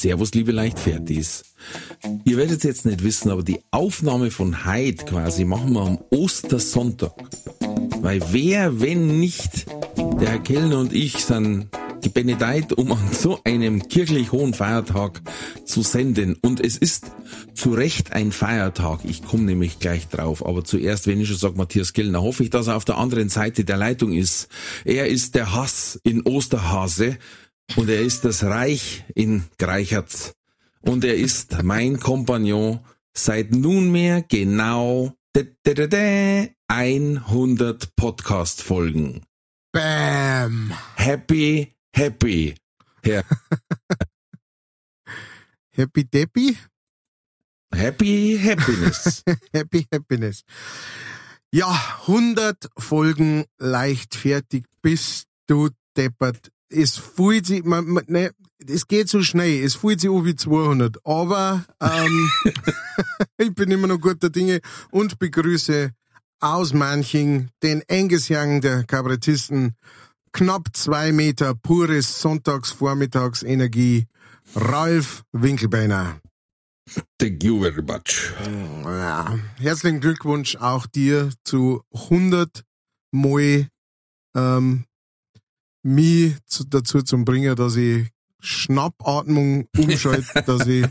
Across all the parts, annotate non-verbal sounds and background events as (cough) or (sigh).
Servus, liebe Leichtfertis. Ihr werdet jetzt nicht wissen, aber die Aufnahme von Heid quasi machen wir am Ostersonntag. Weil wer, wenn nicht der Herr Kellner und ich, sind gebenedeit, um an so einem kirchlich hohen Feiertag zu senden. Und es ist zu Recht ein Feiertag. Ich komme nämlich gleich drauf. Aber zuerst, wenn ich schon sage, Matthias Kellner, hoffe ich, dass er auf der anderen Seite der Leitung ist. Er ist der Hass in Osterhase und er ist das Reich in Greichertz. Und er ist mein Kompagnon seit nunmehr genau 100 Podcast-Folgen. Bam! Happy, happy. Herr (laughs) Happy Deppy? Happy Happiness. (laughs) Happy Happiness. Ja, 100 Folgen leichtfertig bist du deppert. Es fühlt sich, man, man, ne, es geht so schnell, es fühlt sich an wie 200, aber ähm, (laughs) (laughs) ich bin immer noch guter Dinge und begrüße aus Manching den Angus Young der Kabarettisten, knapp zwei Meter pures Sonntagsvormittagsenergie, Ralf Winkelbeiner. Thank you very much. Ja, herzlichen Glückwunsch auch dir zu 100 Mal ähm, mich zu, dazu zum bringen, dass ich Schnappatmung umschalte, (laughs) dass ich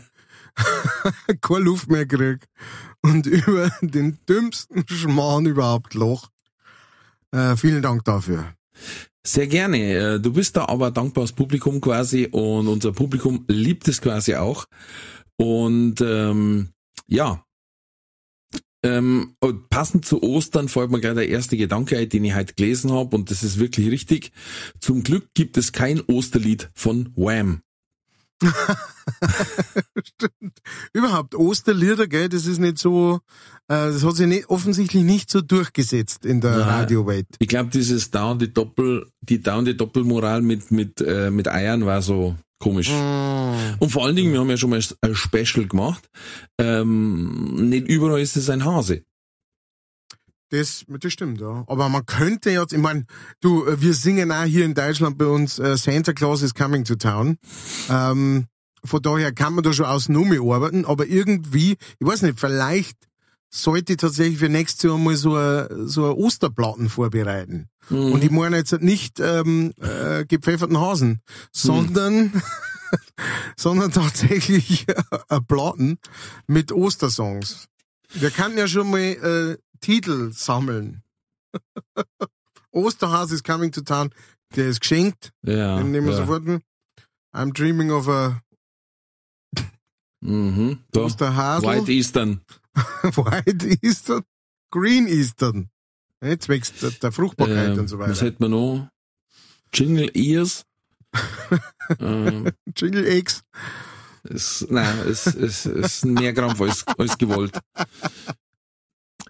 (laughs) keine Luft mehr krieg und (laughs) über den dümmsten Schmarrn überhaupt loch. Äh, vielen Dank dafür. Sehr gerne. Äh, Du bist da aber dankbares Publikum quasi und unser Publikum liebt es quasi auch. Und ähm, ja, ähm, und passend zu Ostern fällt mir gleich der erste Gedanke ein, den ich heute gelesen habe und das ist wirklich richtig. Zum Glück gibt es kein Osterlied von Wham. (laughs) Stimmt. Überhaupt Osterlieder, gell, das ist nicht so, äh, das hat sich nicht, offensichtlich nicht so durchgesetzt in der. Radiowelt. Ich glaube, dieses dauernde Doppel, die dauernde Doppelmoral mit mit äh, mit Eiern war so komisch. Und vor allen Dingen, wir haben ja schon mal ein Special gemacht. Ähm, nicht überall ist es ein Hase. Das, das stimmt, ja. Aber man könnte jetzt, ich meine, du, äh, wir singen auch hier in Deutschland bei uns äh, Santa Claus is coming to town. Ähm, von daher kann man da schon aus Nummer arbeiten, aber irgendwie, ich weiß nicht, vielleicht sollte ich tatsächlich für nächstes Jahr mal so ein so ein Osterplatten vorbereiten. Und ich meine jetzt nicht ähm, äh, gepfefferten Hasen, sondern (laughs) sondern tatsächlich ein Platten mit Ostersongs. Wir kann ja schon mal äh, Titel sammeln. (laughs) Osterhase is coming to town. Der ist geschenkt. Ja. Den nehmen wir ja. sofort. mit. I'm dreaming of a Mhm. Da. Osterhasel. White Eastern. (laughs) White Eastern. Green Eastern. Jetzt wächst der, der Fruchtbarkeit Ähm, und so was weiter. hätten wir noch? Jingle Ears. (laughs) ähm, Jingle Eggs. es, nein, es, es, es ist mehr Krampf als, als gewollt.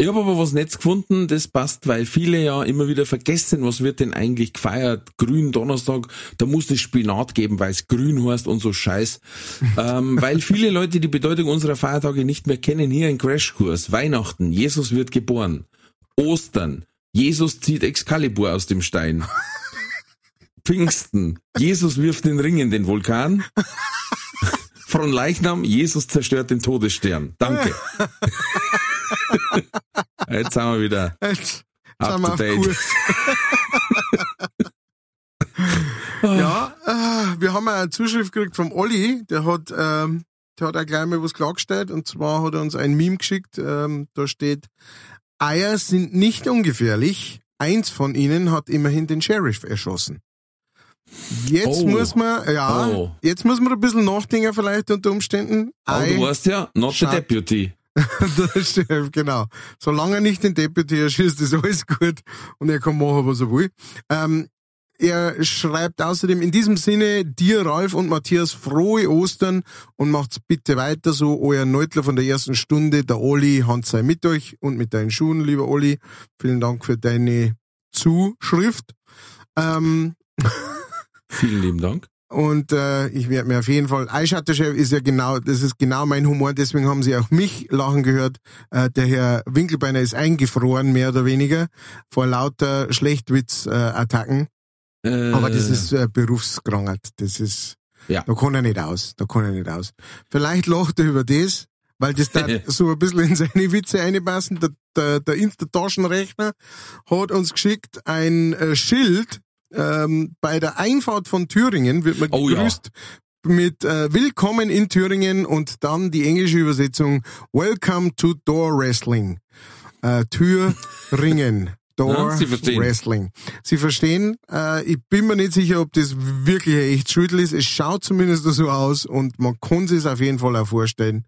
Ich habe aber was Netz gefunden, das passt, weil viele ja immer wieder vergessen, was wird denn eigentlich gefeiert? Grün Donnerstag, da muss es Spinat geben, weil es grün heißt und so Scheiß. (laughs) ähm, weil viele Leute die Bedeutung unserer Feiertage nicht mehr kennen. Hier ein Crashkurs. Weihnachten, Jesus wird geboren. Ostern, Jesus zieht Excalibur aus dem Stein. (laughs) Pfingsten, Jesus wirft den Ring in den Vulkan. (laughs) Von Leichnam, Jesus zerstört den Todesstern. Danke. Jetzt sind wir wieder (laughs) Jetzt up sind wir to auf date. (laughs) Ja, äh, wir haben eine Zuschrift gekriegt vom Olli, der hat, ähm, der hat auch gleich mal was klargestellt und zwar hat er uns ein Meme geschickt, ähm, da steht, Eier sind nicht ungefährlich, eins von ihnen hat immerhin den Sheriff erschossen. Jetzt Oh. muss man, ja, Oh. jetzt muss man ein bisschen nachdenken vielleicht unter Umständen. Aber du Ei- weißt ja, not the deputy. (laughs) der Chef, genau. Solange er nicht den Deputy erschießt, ist alles gut und er kann machen, was er will. Ähm, er schreibt außerdem in diesem Sinne dir, Ralf und Matthias, frohe Ostern und macht's bitte weiter so. Euer Neutler von der ersten Stunde, der Oli, Hand sei mit euch und mit deinen Schuhen, lieber Oli. Vielen Dank für deine Zuschrift. Ähm, Vielen lieben Dank. Und äh, ich werde mir auf jeden Fall, Eischatterchef ist ja genau, das ist genau mein Humor, deswegen haben sie auch mich lachen gehört. Äh, der Herr Winkelbeiner ist eingefroren, mehr oder weniger, vor lauter Schlechtwitz-Attacken. Äh, Aber das ist äh, Berufskrankheit. Das ist, Ja. da kann er nicht aus. Da kann er nicht aus. Vielleicht lacht er über das, weil das da (laughs) so ein bisschen in seine Witze einpassen. Der, der, der Insta-Taschenrechner hat uns geschickt ein äh, Schild, ähm, bei der Einfahrt von Thüringen wird man Oh ja. gegrüßt mit äh, Willkommen in Thüringen und dann die englische Übersetzung Welcome to Door Wrestling. Äh, Türringen. (laughs) Door Ja, Sie. Wrestling. Sie verstehen. Äh, ich bin mir nicht sicher, ob das wirklich ein echt Schüttel ist. Es schaut zumindest so aus und man kann sich auf jeden Fall auch vorstellen.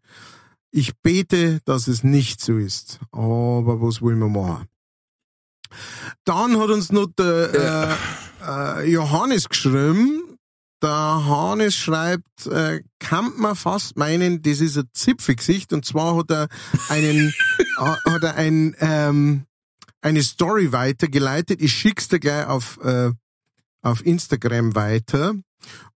Ich bete, dass es nicht so ist. Aber was wollen wir machen? Dann hat uns noch der äh, äh, Johannes geschrieben. Der Hannes schreibt, äh, kann man fast meinen, das ist ein Zipfelgesicht. Und zwar hat er einen, (laughs) hat er ein, ähm, eine Story weitergeleitet. Ich schick's dir gleich auf, äh, auf Instagram weiter.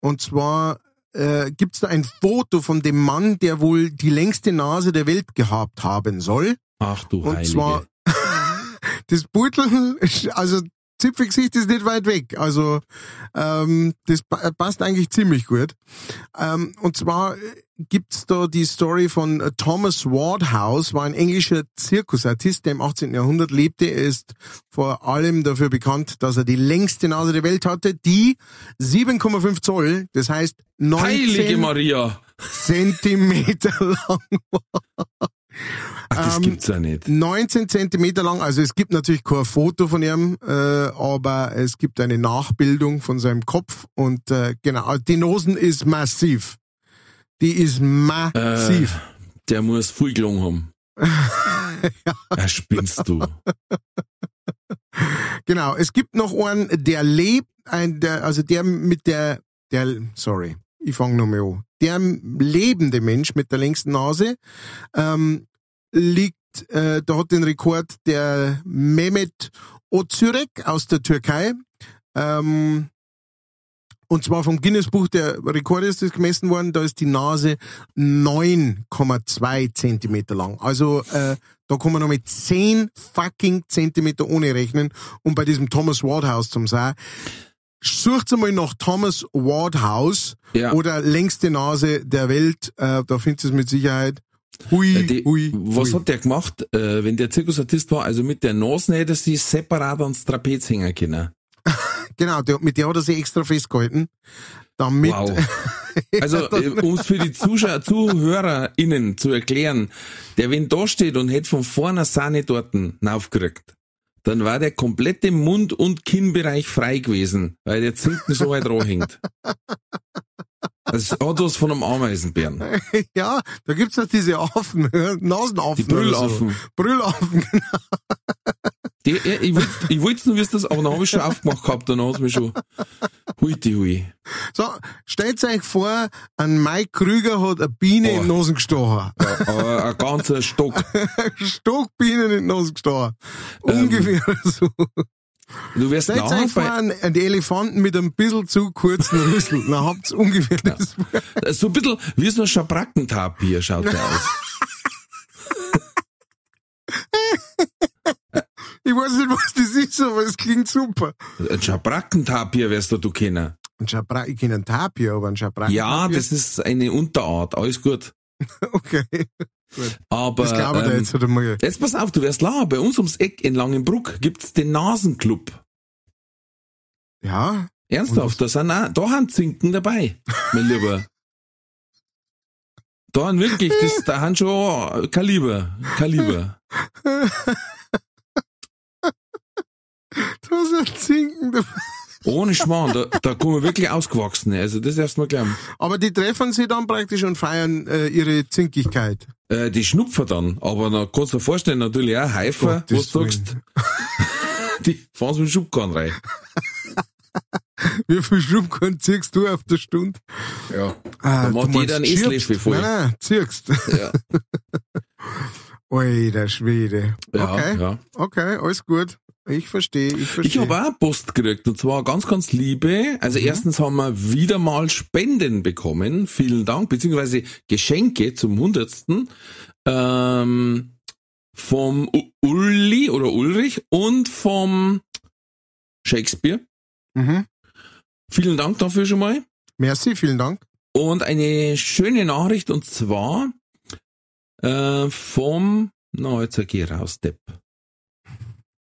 Und zwar äh, gibt's da ein Foto von dem Mann, der wohl die längste Nase der Welt gehabt haben soll. Ach du Und Heilige. zwar (laughs) das Beutel, also Zipfelgesicht ist nicht weit weg. Also ähm, das pa- passt eigentlich ziemlich gut. Ähm, und zwar gibt's da die Story von äh, Thomas Wardhouse, war ein englischer Zirkusartist, der im 18. Jahrhundert lebte. Er ist vor allem dafür bekannt, dass er die längste Nase der Welt hatte, die 7,5 Zoll, das heißt Heilige 19 Maria. Zentimeter (laughs) lang. Ach, das Ähm, gibt's ja nicht. 19 Zentimeter lang, also es gibt natürlich kein Foto von ihm, äh, aber es gibt eine Nachbildung von seinem Kopf und äh, genau, die Nosen ist massiv. Die ist massiv. Der muss viel gelungen haben. (laughs) ja. spinnst du. Genau, es gibt noch einen, der lebt, ein, der, also der mit der, der, sorry, ich fange nochmal an. Der lebende Mensch mit der längsten Nase ähm, liegt, äh, da hat den Rekord der Mehmet Özürek aus der Türkei. Ähm, und zwar vom Guinness-Buch der Rekorde ist das gemessen worden, da ist die Nase 9,2 Zentimeter lang. Also äh, da kann man noch mit 10 fucking Zentimeter ohne rechnen. Und bei diesem Thomas Wardhouse zum sagen, sucht mal nach Thomas Wardhouse Ja. oder längste Nase der Welt, äh, da findest du es mit Sicherheit. Hui, Äh, die, hui, was hui. hat der gemacht, äh, wenn der Zirkusartist war? Also mit der Nase hätte sie separat ans Trapez hängen können. (laughs) Genau, der, mit der hat er sich extra festgehalten. Damit, Wow. (laughs) Also, um es für die Zuschauer, ZuhörerInnen zu erklären, der wenn da steht und hätte von vorne Sahne dorten aufgerückt, dann war der komplette Mund- und Kinnbereich frei gewesen, weil der Zinken so weit hängt. (laughs) Das hat was von einem Ameisenbären. (laughs) ja, da gibt's doch diese Affen, (laughs) Nasenaffen. Die Brüllaffen. So. Brüllaffen, (laughs) Die, ja, ich wollte ich wollte nur wissen, das, aber dann habe ich schon aufgemacht gehabt, dann hat's mich schon. Hui, die hui. So, stellt euch vor, ein Mike Krüger hat eine Biene Oh. in die Nase gestochen. Aber ein ganzer Stock. Stockbienen in die Nase gestochen. Ähm, Ungefähr so. Du wirst euch vor, bei, einen, einen Elefanten mit einem bisschen zu kurzen Rüssel. Dann habt's ungefähr das. so ein bisschen wie so ein Schabrackentapir schaut der aus. (laughs) Ich weiß nicht, was das ist, aber es klingt super. Ein Schabrackentapir wirst du, du kennen. Ein Schabra ich kenne einen Tapir, aber ein Schabra Ja, das ist eine Unterart, alles gut. (laughs) Okay. Aber Das dir ähm, jetzt einmal. jetzt pass auf, du wirst lachen. Bei uns ums Eck in Langenbruck gibt's den Nasenclub. Ja, Ernsthaft, da sind auch, da haben Zinken dabei, mein Lieber. (laughs) Da haben wirklich, das, da haben schon Kaliber, Kaliber. (laughs) da ist ein Zinken dabei. Ohne Schmarrn, da, da kommen wirklich Ausgewachsene. Also das erstmal glauben. Aber die treffen sie dann praktisch und feiern äh, ihre Zinkigkeit. Äh, die schnupfen dann, aber da kannst du dir vorstellen, natürlich auch Heifer, Gottes was du sagst, (laughs) (laughs) die fahren so einen Schubkarren rein. (laughs) Wie viel Schubkorn ziehst du auf der Stunde? Ja. Ah, Da du macht jeder einen. Esslöffel voll. Nein, nein, ziehst. Ja. Alter Schwede. Ja, okay, ja. okay, alles gut. Ich verstehe, ich verstehe. Ich habe auch Post gekriegt und zwar ganz, ganz liebe. Also Mhm. erstens haben wir wieder mal Spenden bekommen. Vielen Dank, beziehungsweise Geschenke zum hundertsten ähm, vom U Uli oder Ulrich und vom Shakespeare. Mhm. Vielen Dank dafür schon mal. Merci, vielen Dank. Und eine schöne Nachricht und zwar äh, vom, na jetzt geh raus, Depp.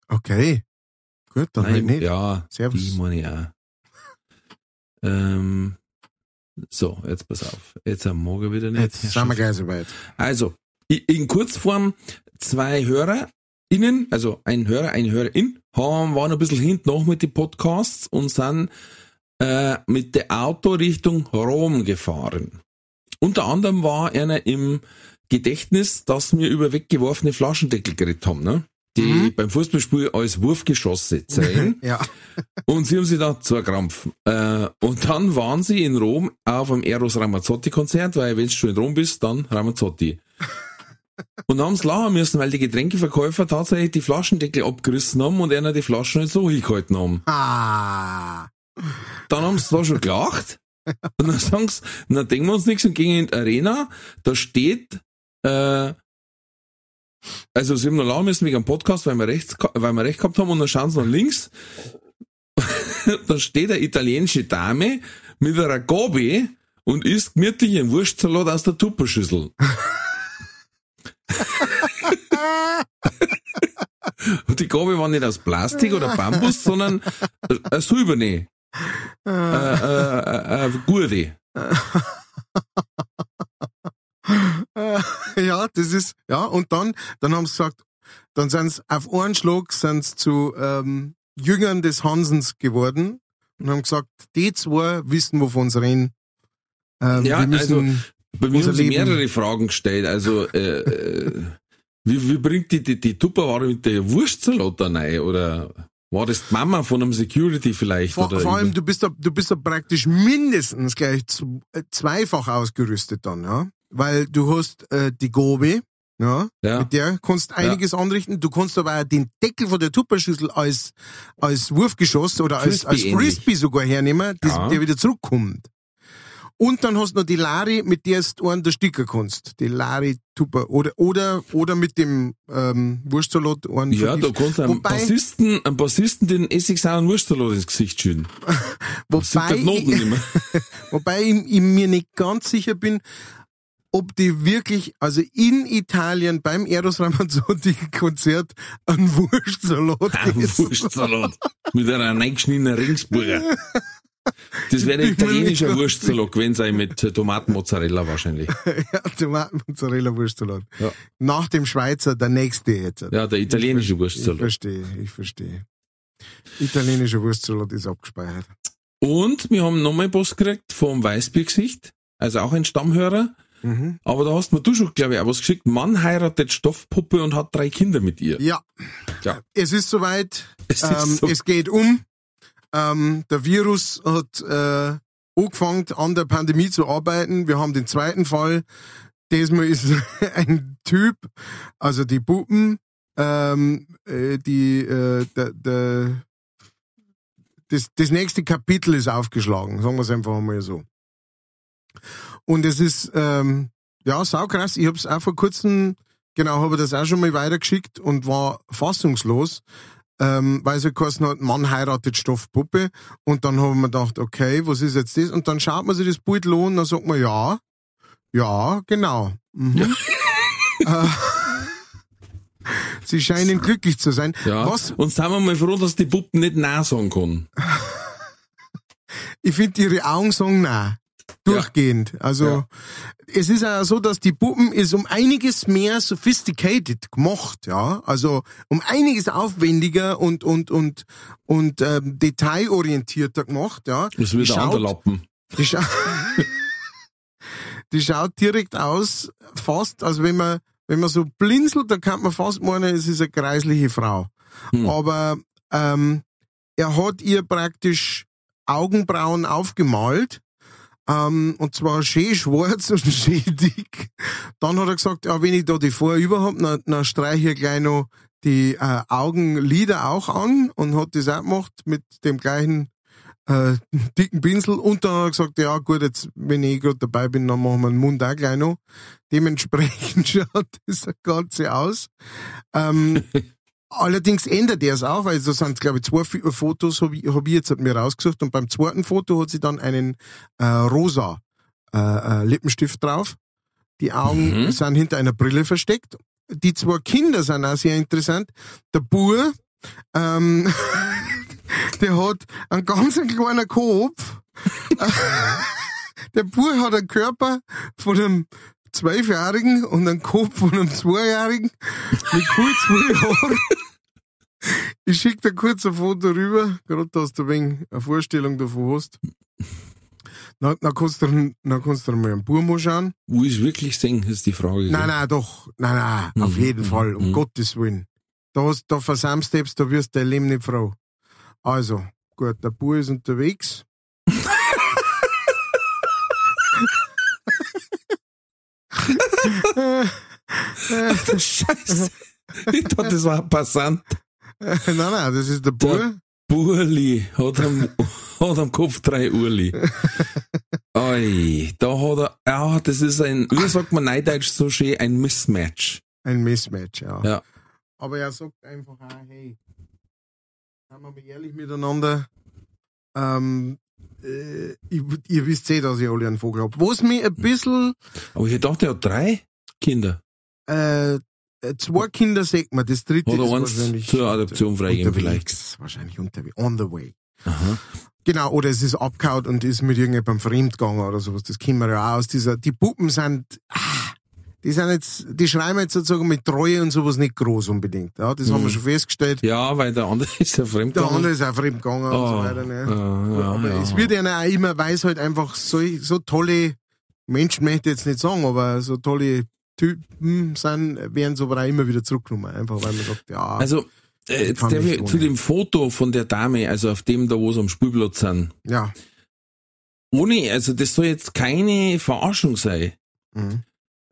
Okay. Gut, dann halt nicht. ja, Servus. die meine ich auch. (laughs) Ähm, so, jetzt pass auf. Jetzt am Morgen wieder nicht. Jetzt sind wir gleich soweit. Also, i- in Kurzform, zwei HörerInnen, also ein Hörer, eine Hörerin, haben, waren ein bisschen hinten noch mit den Podcasts und sind äh, mit der Auto Richtung Rom gefahren. Unter anderem war einer im Gedächtnis, dass wir über weggeworfene Flaschendeckel geredet haben, ne? Die Mhm. beim Fußballspiel als Wurfgeschosse zählen. (laughs) Ja. Und sie haben sich da zu Krampf. Äh, und dann waren sie in Rom auf einem Eros Ramazzotti Konzert, weil wenn du schon in Rom bist, dann Ramazzotti. (laughs) Und haben es lachen müssen, weil die Getränkeverkäufer tatsächlich die Flaschendeckel abgerissen haben und einer die Flaschen nicht so hingehalten haben. Ah. Dann haben sie da schon gelacht. Und dann sagen sie, na denken wir uns nichts und gehen in die Arena. Da steht, äh, also sie haben noch lachen müssen wegen dem Podcast, weil wir, rechts, weil wir recht gehabt haben und dann schauen sie nach links. (laughs) da steht eine italienische Dame mit einer Gabel und isst gemütlich einen Wurstsalat aus der Tupperschüssel. (laughs) und die Gabel war nicht aus Plastik oder Bambus, sondern ein Silberne. Äh, äh, äh, äh, Gurde. (laughs) (laughs) ja, das ist, ja, und dann, dann haben sie gesagt, dann sind sie auf einen Schlag sind sie zu ähm, Jüngern des Hansens geworden und haben gesagt, die zwei wissen, wovon sie reden. Ähm, Ja, wir müssen, also, Bei mir haben sie Leben- mehrere Fragen gestellt. Also, äh, äh, wie, wie bringt die, die, die Tupperware mit der Wurstsalat da rein? Oder war das die Mama von einem Security vielleicht? vor, oder vor allem, du bist da, du bist da praktisch mindestens gleich äh, zweifach ausgerüstet dann, ja. Weil du hast äh, die Gobe, ja, ja. Mit der kannst du einiges anrichten. Du kannst aber auch den Deckel von der Tupperschüssel als, als Wurfgeschoss oder als, als Frisbee ähnlich. Frisbee sogar hernehmen, das, Ja. der wieder zurückkommt. Und dann hast du noch die Lari, mit der du einen der Sticker kannst. Die Lari Tupper. Oder, oder, oder mit dem, ähm, Wurstsalat einen Ja, da vertieft. kannst du einem Wobei- Bassisten, einem Bassisten den Essigsauren Wurstsalat ins Gesicht schütten. (laughs) Wobei, (laughs) wobei ich, ich mir nicht ganz sicher bin, ob die wirklich, also in Italien beim Eros Ramazzotti (laughs) Konzert einen Wurstsalat Ein Wurstsalat. Mit einer reingeschnittenen Ringsburger. Das wäre der Ich bin mir nicht italienische ganz Wurstsalat gewesen sein mit Tomatenmozzarella wahrscheinlich. (laughs) Ja, Tomaten-Mozzarella Wurstsalat. Ja. Nach dem Schweizer der nächste jetzt. Ja, der italienische Ich Wurstsalat. verstehe, ich verstehe. Italienischer Wurstsalat ist abgespeichert. Und wir haben nochmal Post gekriegt vom Weißbiergesicht, also auch ein Stammhörer. Mhm. Aber da hast mir du schon, glaube ich, auch was geschickt. Mann heiratet Stoffpuppe und hat drei Kinder mit ihr. Ja. Ja. Es ist soweit. Es ist ähm, so. Es geht um. Ähm, der Virus hat äh, angefangen, an der Pandemie zu arbeiten. Wir haben den zweiten Fall. Diesmal ist (laughs) ein Typ, also die Puppen, ähm, äh, die, äh, der, der, das, das nächste Kapitel ist aufgeschlagen, sagen wir es einfach mal so. Und es ist, ähm, ja, saukrass. Ich habe es auch vor kurzem, genau, habe das auch schon mal weitergeschickt und war fassungslos, ähm, weil so geheißen hat, Mann heiratet Stoffpuppe. Und dann haben wir gedacht, okay, was ist jetzt das? Und dann schaut man sich das Bild an und dann sagt man, ja, ja, genau. Mhm. (laughs) Äh, Sie scheinen glücklich zu sein. Ja. Was Und sagen wir mal froh, dass die Puppen nicht Nein sagen kann. ich finde ihre Augen sagen nein. Durchgehend. Also Ja. es ist ja so, dass die Puppen ist um einiges mehr sophisticated gemacht, ja. Also um einiges aufwendiger und und und und ähm, detailorientierter gemacht, ja. Das wird Die ein anderer schaut- Lappen. Die, scha (laughs) die schaut direkt aus, fast, als wenn man, wenn man so blinzelt, dann kann man fast meinen, es ist eine kreisliche Frau. Hm. Aber ähm, er hat ihr praktisch Augenbrauen aufgemalt. Ähm, und zwar schön schwarz (laughs) und schön dick. Dann hat er gesagt, ja, wenn ich da die Vorher überhaupt, dann, dann streiche ich gleich noch die äh, Augenlider auch an und hat das auch gemacht mit dem gleichen äh, dicken Pinsel und dann hat er gesagt, ja gut, jetzt, wenn ich gerade dabei bin, dann machen wir den Mund auch gleich noch. Dementsprechend (laughs) schaut das Ganze aus. Ähm, (laughs) allerdings ändert er es auch, weil da sind, glaube ich, zwei Fotos, habe ich, hab ich jetzt mir rausgesucht und beim zweiten Foto hat sie dann einen äh, rosa äh, äh, Lippenstift drauf. Die Augen Mhm. sind hinter einer Brille versteckt. Die zwei Kinder sind auch sehr interessant. Der Bur, ähm, (laughs) der hat einen ganz kleinen Kopf. (laughs) der Bur hat einen Körper von einem Zwölfjährigen und einen Kopf von einem Zweijährigen mit kurz viel (laughs) Haaren. Ich schicke dir kurz ein Foto rüber, gerade dass du ein wenig eine Vorstellung davon hast. Dann, dann, kannst du, dann kannst du mal einen Burmo schauen. Wo ich wirklich singen, ist die Frage. Nein, nein, doch. Nein, nein, auf Mhm, jeden mhm, Fall. Um mhm. Gottes Willen. Da, hast, da versammst du, da wirst du dein Leben nicht froh. Also, gut, der Bub ist unterwegs. Scheiße. Ich dachte, das war ein Passant. nein, nein, das ist der Bub. Burli hat am, (laughs) hat am Kopf drei Urli. Oi, da hat er, ja, das ist ein, wie sagt man neudeutsch so schön, ein Mismatch. Ein Mismatch, ja. Ja. Aber er sagt einfach auch, hey, seien wir mal ehrlich miteinander. Ähm, äh, ich, ihr wisst eh, dass ich alle einen Vogel hab. Was mich ein bisschen, Aber ich dachte, er hat drei Kinder. äh, zwei Kinder sagt man, das dritte Oder ist eins wahrscheinlich zur Adoption freigeben unterwegs. Wahrscheinlich unterwegs, on the way. Aha. Genau, oder es ist abgehauen und ist mit irgendjemandem fremdgegangen oder sowas. Das kennen wir ja auch aus dieser, die Puppen sind, ah, die sind jetzt, die schreiben jetzt sozusagen mit Treue und sowas nicht groß unbedingt. Ja, das haben wir Mhm. schon festgestellt. Ja, weil der andere (laughs) ist ja fremd Der gegangen. andere ist auch fremdgegangen und so Oh, weiter. Ne? ja, ja, aber ja. es wird ihnen auch immer, weil es halt einfach so, so tolle Menschen, möchte ich jetzt nicht sagen, aber so tolle Typen sind, werden so aber auch immer wieder zurückgenommen. Einfach weil man sagt, ja, Also, äh, jetzt ohne. zu dem Foto von der Dame, also auf dem da, wo sie am Spielplatz sind. ja. Ohne, also das soll jetzt keine Verarschung sein. Mhm.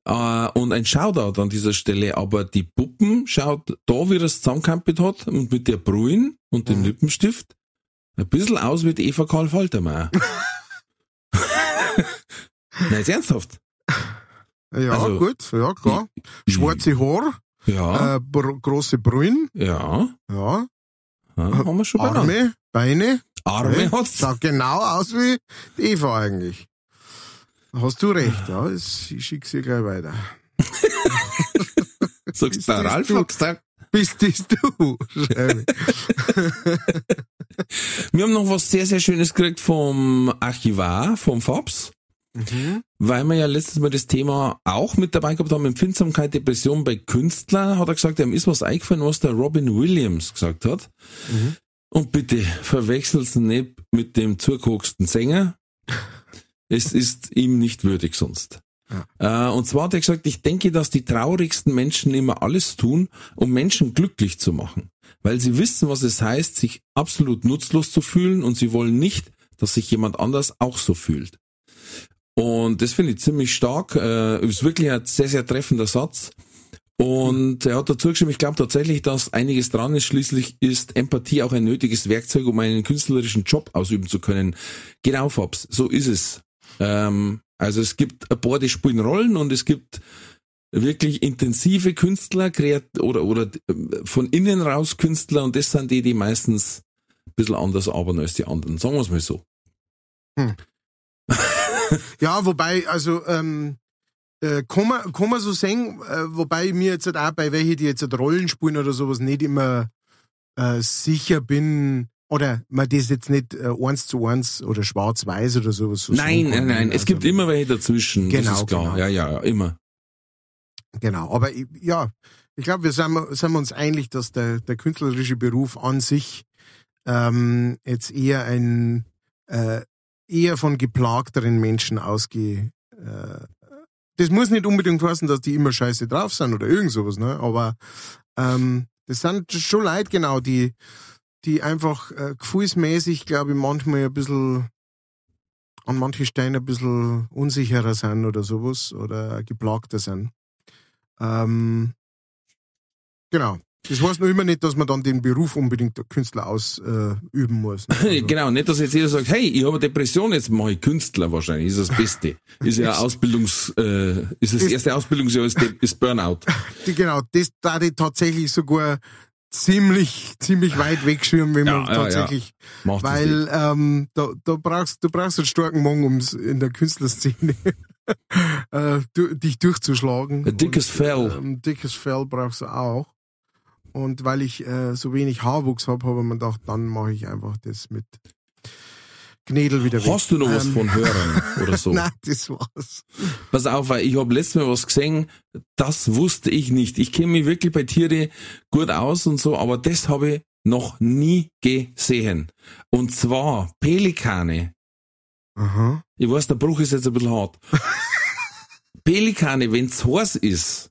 Äh, und ein Shoutout an dieser Stelle, aber die Puppen schaut da, wie es zusammengekämpft hat und mit der Brühen und dem Mhm. Lippenstift ein bisschen aus wie die Eva Karl Faltermeier. (laughs) (laughs) Nein, ist ernsthaft. Ja, Also- gut, ja, klar. Schwarze Haar, Ja, äh, große Brühen, ja, ja, ja haben wir schon. Arme, Beine. Arme Ja, hat's. Schaut genau aus wie die Eva eigentlich. Hast du recht, ja. Ich schicke sie gleich weiter. (laughs) Sagst Ist der Ralf du? gesagt. Bist das du? (laughs) Wir haben noch was sehr, sehr Schönes gekriegt vom Archivar, vom Fabs. mhm. Weil wir ja letztes Mal das Thema auch mit dabei gehabt haben, Empfindsamkeit, Depression bei Künstlern, hat er gesagt, ihm ist was eingefallen, was der Robin Williams gesagt hat. Mhm. Und bitte verwechsel's nicht mit dem zugekoksten Sänger. Es ist ihm nicht würdig sonst. Äh, und zwar hat er gesagt, ich denke, dass die traurigsten Menschen immer alles tun, um Menschen glücklich zu machen. Weil sie wissen, was es heißt, sich absolut nutzlos zu fühlen und sie wollen nicht, dass sich jemand anders auch so fühlt. Und das finde ich ziemlich stark. Äh, ist wirklich ein sehr, sehr treffender Satz. Und er hat dazu geschrieben, ich glaube tatsächlich, dass einiges dran ist. Schließlich ist Empathie auch ein nötiges Werkzeug, um einen künstlerischen Job ausüben zu können. Genau, Fabs, so ist es. Ähm, also es gibt ein paar, die spielen Rollen und es gibt wirklich intensive Künstler oder, oder äh, von innen raus Künstler und das sind die, die meistens ein bisschen anders arbeiten als die anderen. Sagen wir es mal so. (laughs) Ja, wobei, also, ähm, äh, kann, man, kann man so sagen, äh, wobei ich mir jetzt halt auch bei welchen, die jetzt halt Rollen spielen oder sowas, nicht immer äh, sicher bin, oder man das jetzt nicht äh, eins zu eins oder schwarz-weiß oder sowas so Nein, nein, nein. Es Also, gibt immer welche dazwischen. Genau, das ist klar. genau. Ja, ja, immer. Genau, aber ja, ich glaube, wir sind, sind wir uns einig, dass der, der künstlerische Beruf an sich ähm, jetzt eher ein äh, eher von geplagteren Menschen ausgeht. Äh, das muss nicht unbedingt heißen, dass die immer scheiße drauf sind oder irgend sowas, ne? Aber ähm, das sind schon Leute, genau, die die einfach äh, gefühlsmäßig, glaube ich, manchmal ein bisschen an manchen Stellen ein bisschen unsicherer sind oder sowas oder geplagter sind. Ähm, genau. Das heißt noch immer nicht, dass man dann den Beruf unbedingt Künstler ausüben äh, muss. Ne? (laughs) Also genau, nicht, dass jetzt jeder sagt, hey, ich habe Depression, jetzt mache ich Künstler wahrscheinlich, ist das Beste. Ist ja (laughs) Ausbildungs, äh, ist das erste Ausbildungsjahr ist, ist Burnout. (laughs) Die, genau, das da ich tatsächlich sogar ziemlich, ziemlich weit wegschwimmen, wenn Ja, man ja, tatsächlich, ja. Weil ähm, da, da brauchst du brauchst einen starken Mann, um in der Künstlerszene (laughs) äh, du, dich durchzuschlagen. Ein dickes Und, Fell. Ähm, dickes Fell brauchst du auch. Und weil ich äh, so wenig Haarwuchs habe, habe ich mir gedacht, dann mache ich einfach das mit Gnädel wieder weg. Hast du noch was Ähm, von Hörern (laughs) oder so? Nein, das war's. Pass auf, weil ich habe letztes Mal was gesehen, das wusste ich nicht. Ich kenne mich wirklich bei Tiere gut aus und so, aber das habe ich noch nie gesehen. Und zwar Pelikane. Aha. Ich weiß, der Bruch ist jetzt ein bisschen hart. (laughs) Pelikane, wenn's heiß ist,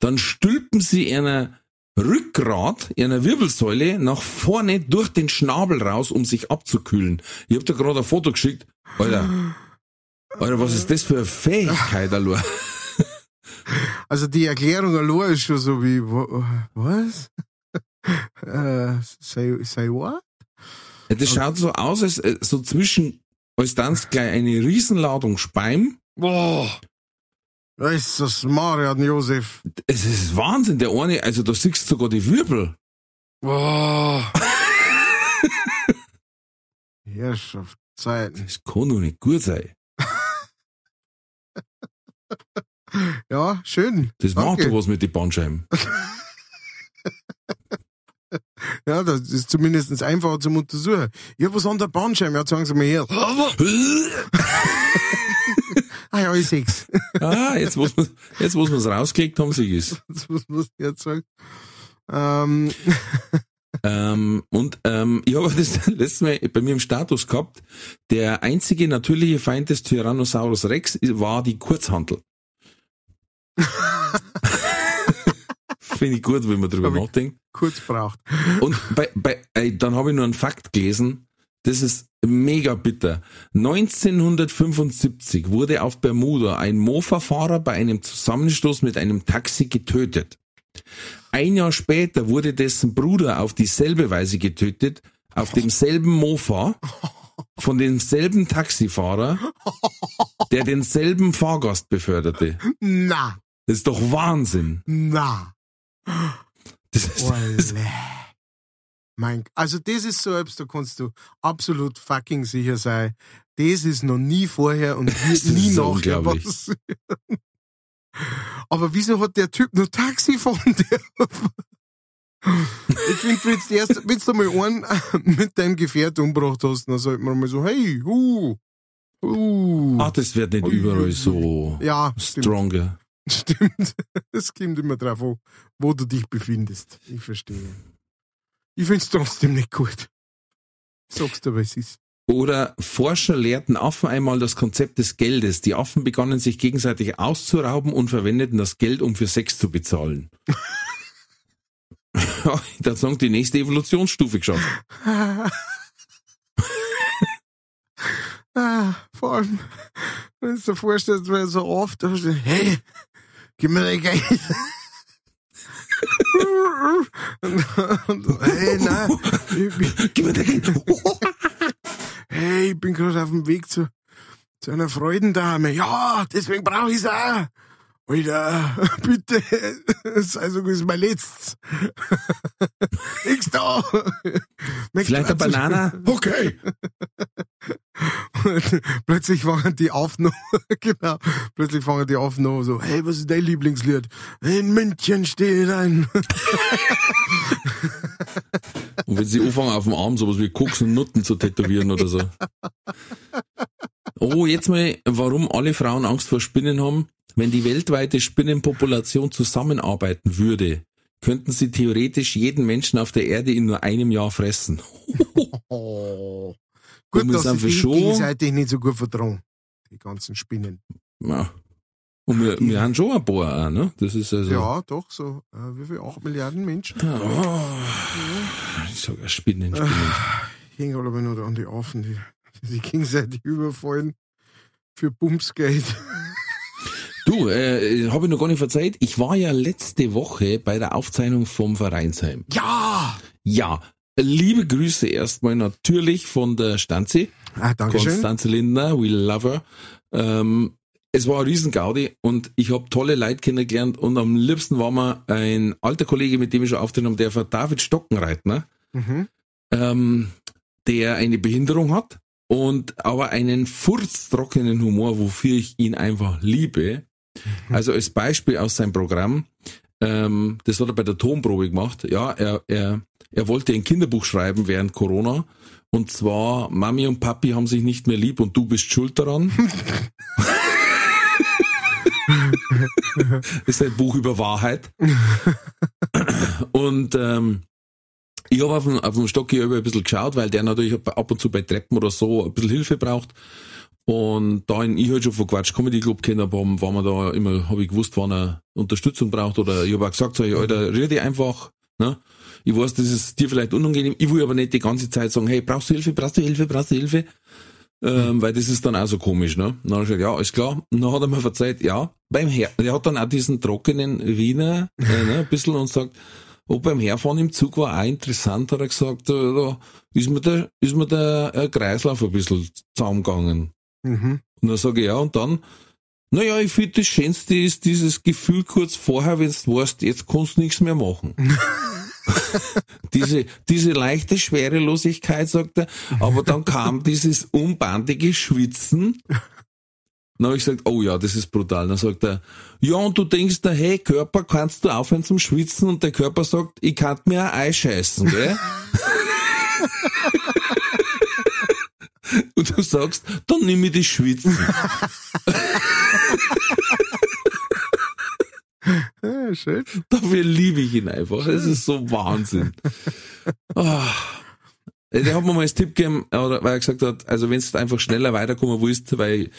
dann stülpen sie einer Rückgrat, einer Wirbelsäule nach vorne durch den Schnabel raus, um sich abzukühlen. Ich hab da gerade ein Foto geschickt. Alter, Alter, was ist das für eine Fähigkeit, Alter? (laughs) Also die Erklärung allein ist schon so wie, wa- was? (laughs) äh, say, say what? Das schaut so aus, als äh, so zwischen, als dann gleich eine Riesenladung Speim. Boah. Das Marian Josef. Es ist Wahnsinn, der eine, also da siehst du sogar die Wirbel. Boah. (laughs) Herrschaft, Zeiten. Das kann doch nicht gut sein. (laughs) Ja, schön. Das macht Danke. doch was mit den Bandscheiben. (laughs) Ja, das ist zumindest einfacher zum Untersuchen. Ich hab was an der Bandscheibe. Ja, sagen Sie mal her. Ah ja, ich ah, jetzt, wo wir jetzt, wo wir es rausgelegt haben, sieg ich's. Das muss man jetzt sagen. Ähm, Ähm, und ähm, ich habe das (laughs) letzte Mal bei mir im Status gehabt, der einzige natürliche Feind des Tyrannosaurus Rex war die Kurzhantel. (laughs) Finde ich gut, wenn man drüber ich- nachdenkt. kurz braucht. Und bei, bei, ey, dann habe ich nur einen Fakt gelesen, das ist mega bitter. 1975 wurde auf Bermuda ein Mofa-Fahrer bei einem Zusammenstoß mit einem Taxi getötet. Ein Jahr später wurde dessen Bruder auf dieselbe Weise getötet, auf demselben Mofa, von demselben Taxifahrer, der denselben Fahrgast beförderte. Na, Das ist doch Wahnsinn. na. Das ist, Olle. Mein, also das ist so etwas, da kannst du absolut fucking sicher sein. Das ist noch nie vorher und (laughs) nie so nachher passieren. (laughs) Aber wieso hat der Typ nur Taxi fahren (laughs) dürfen? Ich finde, wenn du erst, wenn du mal einen mit deinem Gefährt umgebracht hast, dann sollte man mal so, hey, uh, uh. ach, das wird nicht überall so ja, stronger. Stimmt. Es kommt immer drauf an, wo du dich befindest. Ich verstehe. Ich find's trotzdem nicht gut. Sagst du, was ist. Oder Forscher lehrten Affen einmal das Konzept des Geldes. Die Affen begannen sich gegenseitig auszurauben und verwendeten das Geld, um für Sex zu bezahlen. (laughs) dann sagen die nächste Evolutionsstufe geschafft. (laughs) Ah, vor allem, wenn du dir vorstellst, weil so oft, da steht, hey, gib mir dein Geld. Hey, nein, ich, bin- Gib mir Geld. hey, ich bin gerade auf dem Weg zu, zu einer Freudendame. Ja, deswegen brauche ich's auch. Alter, (laughs) bitte, sei so gut, ist mein letztes. (laughs) Nix da. Vielleicht eine Banana? Okay. Und plötzlich fangen die Aufnahmen, (laughs) genau, plötzlich fangen die Aufnahmen so, hey, was ist dein Lieblingslied? In München steht ein. Und wenn sie anfangen, auf dem Arm sowas wie Koks und Nutten zu tätowieren oder so. Oh, jetzt mal, warum alle Frauen Angst vor Spinnen haben? Wenn die weltweite Spinnenpopulation zusammenarbeiten würde, könnten sie theoretisch jeden Menschen auf der Erde in nur einem Jahr fressen. Oh. (laughs) Und Gut, wir dass sie schon- gegenseitig nicht so gut vertragen. Die ganzen Spinnen. Ja. Und wir, wir haben schon ein paar auch, ne? Das ist also. Ja, doch, so, äh, wie viel? Acht Milliarden Menschen? Oh, ich sag ja Spinnen, Spinnen. Ich hänge aber nur an die Affen, die, (laughs) die sich gegenseitig überfallen für Bumsgeld. Du, äh, habe ich noch gar nicht verzeiht. Ich war ja letzte Woche bei der Aufzeichnung vom Vereinsheim. Ja! Ja, liebe Grüße erstmal natürlich von der Stanzi. Ah, Dankeschön. Konstanze Lindner, we love her. Ähm, es war ein Riesengaudi und ich habe tolle Leute kennengelernt und am liebsten war mir ein alter Kollege, mit dem ich schon aufgenommen der war David Stockenreitner, Mhm. ähm, der eine Behinderung hat und aber einen furztrockenen Humor, wofür ich ihn einfach liebe. Also als Beispiel aus seinem Programm, ähm, das hat er bei der Tonprobe gemacht. Ja, er, er, er wollte ein Kinderbuch schreiben während Corona. Und zwar, Mami und Papi haben sich nicht mehr lieb und du bist schuld daran. (laughs) (laughs) ist ein Buch über Wahrheit. und ähm, ich habe auf dem, auf dem Stock hier über ein bisschen geschaut, weil der natürlich ab und zu bei Treppen oder so ein bisschen Hilfe braucht. Und da ihn ich halt schon von Quatsch Comedy Club kennen habe, war man da immer, habe ich gewusst, wann er Unterstützung braucht. Oder ich habe auch gesagt, so, hey, Alter, rede einfach. Ne? Ich weiß, das ist dir vielleicht unangenehm. Ich will aber nicht die ganze Zeit sagen, hey, brauchst du Hilfe, brauchst du Hilfe, brauchst du Hilfe? Ähm, weil das ist dann auch so komisch, ne? Und dann habe ich gesagt, ja, ist klar. Und dann hat er mir verzeiht, ja, beim Her der hat dann auch diesen trockenen Wiener, äh, ne, ein bisschen und sagt, oh, beim Herfahren im Zug war auch interessant, hat er gesagt, da, da ist mir der, ist mir der äh, Kreislauf ein bisschen zusammengegangen. Mhm. Und dann sage ich, ja, und dann, naja, ich finde, das Schönste ist dieses Gefühl kurz vorher, wenn du weißt, jetzt kannst du nichts mehr machen. (laughs) diese, diese leichte Schwerelosigkeit, sagt er, aber dann kam dieses unbandige Schwitzen. Dann habe ich gesagt, oh ja, das ist brutal. Dann sagt er, ja, und du denkst da, hey, Körper, kannst du aufhören zum Schwitzen? Und der Körper sagt, ich kann mir ein Ei scheißen, gell? (laughs) Und du sagst, dann nimm ich das Schwitzen. Ja, schön. Dafür liebe ich ihn einfach. Es ist so Wahnsinn. Ah. Der hat mir mal als Tipp gegeben, weil er gesagt hat, also wenn du einfach schneller weiterkommen willst, weil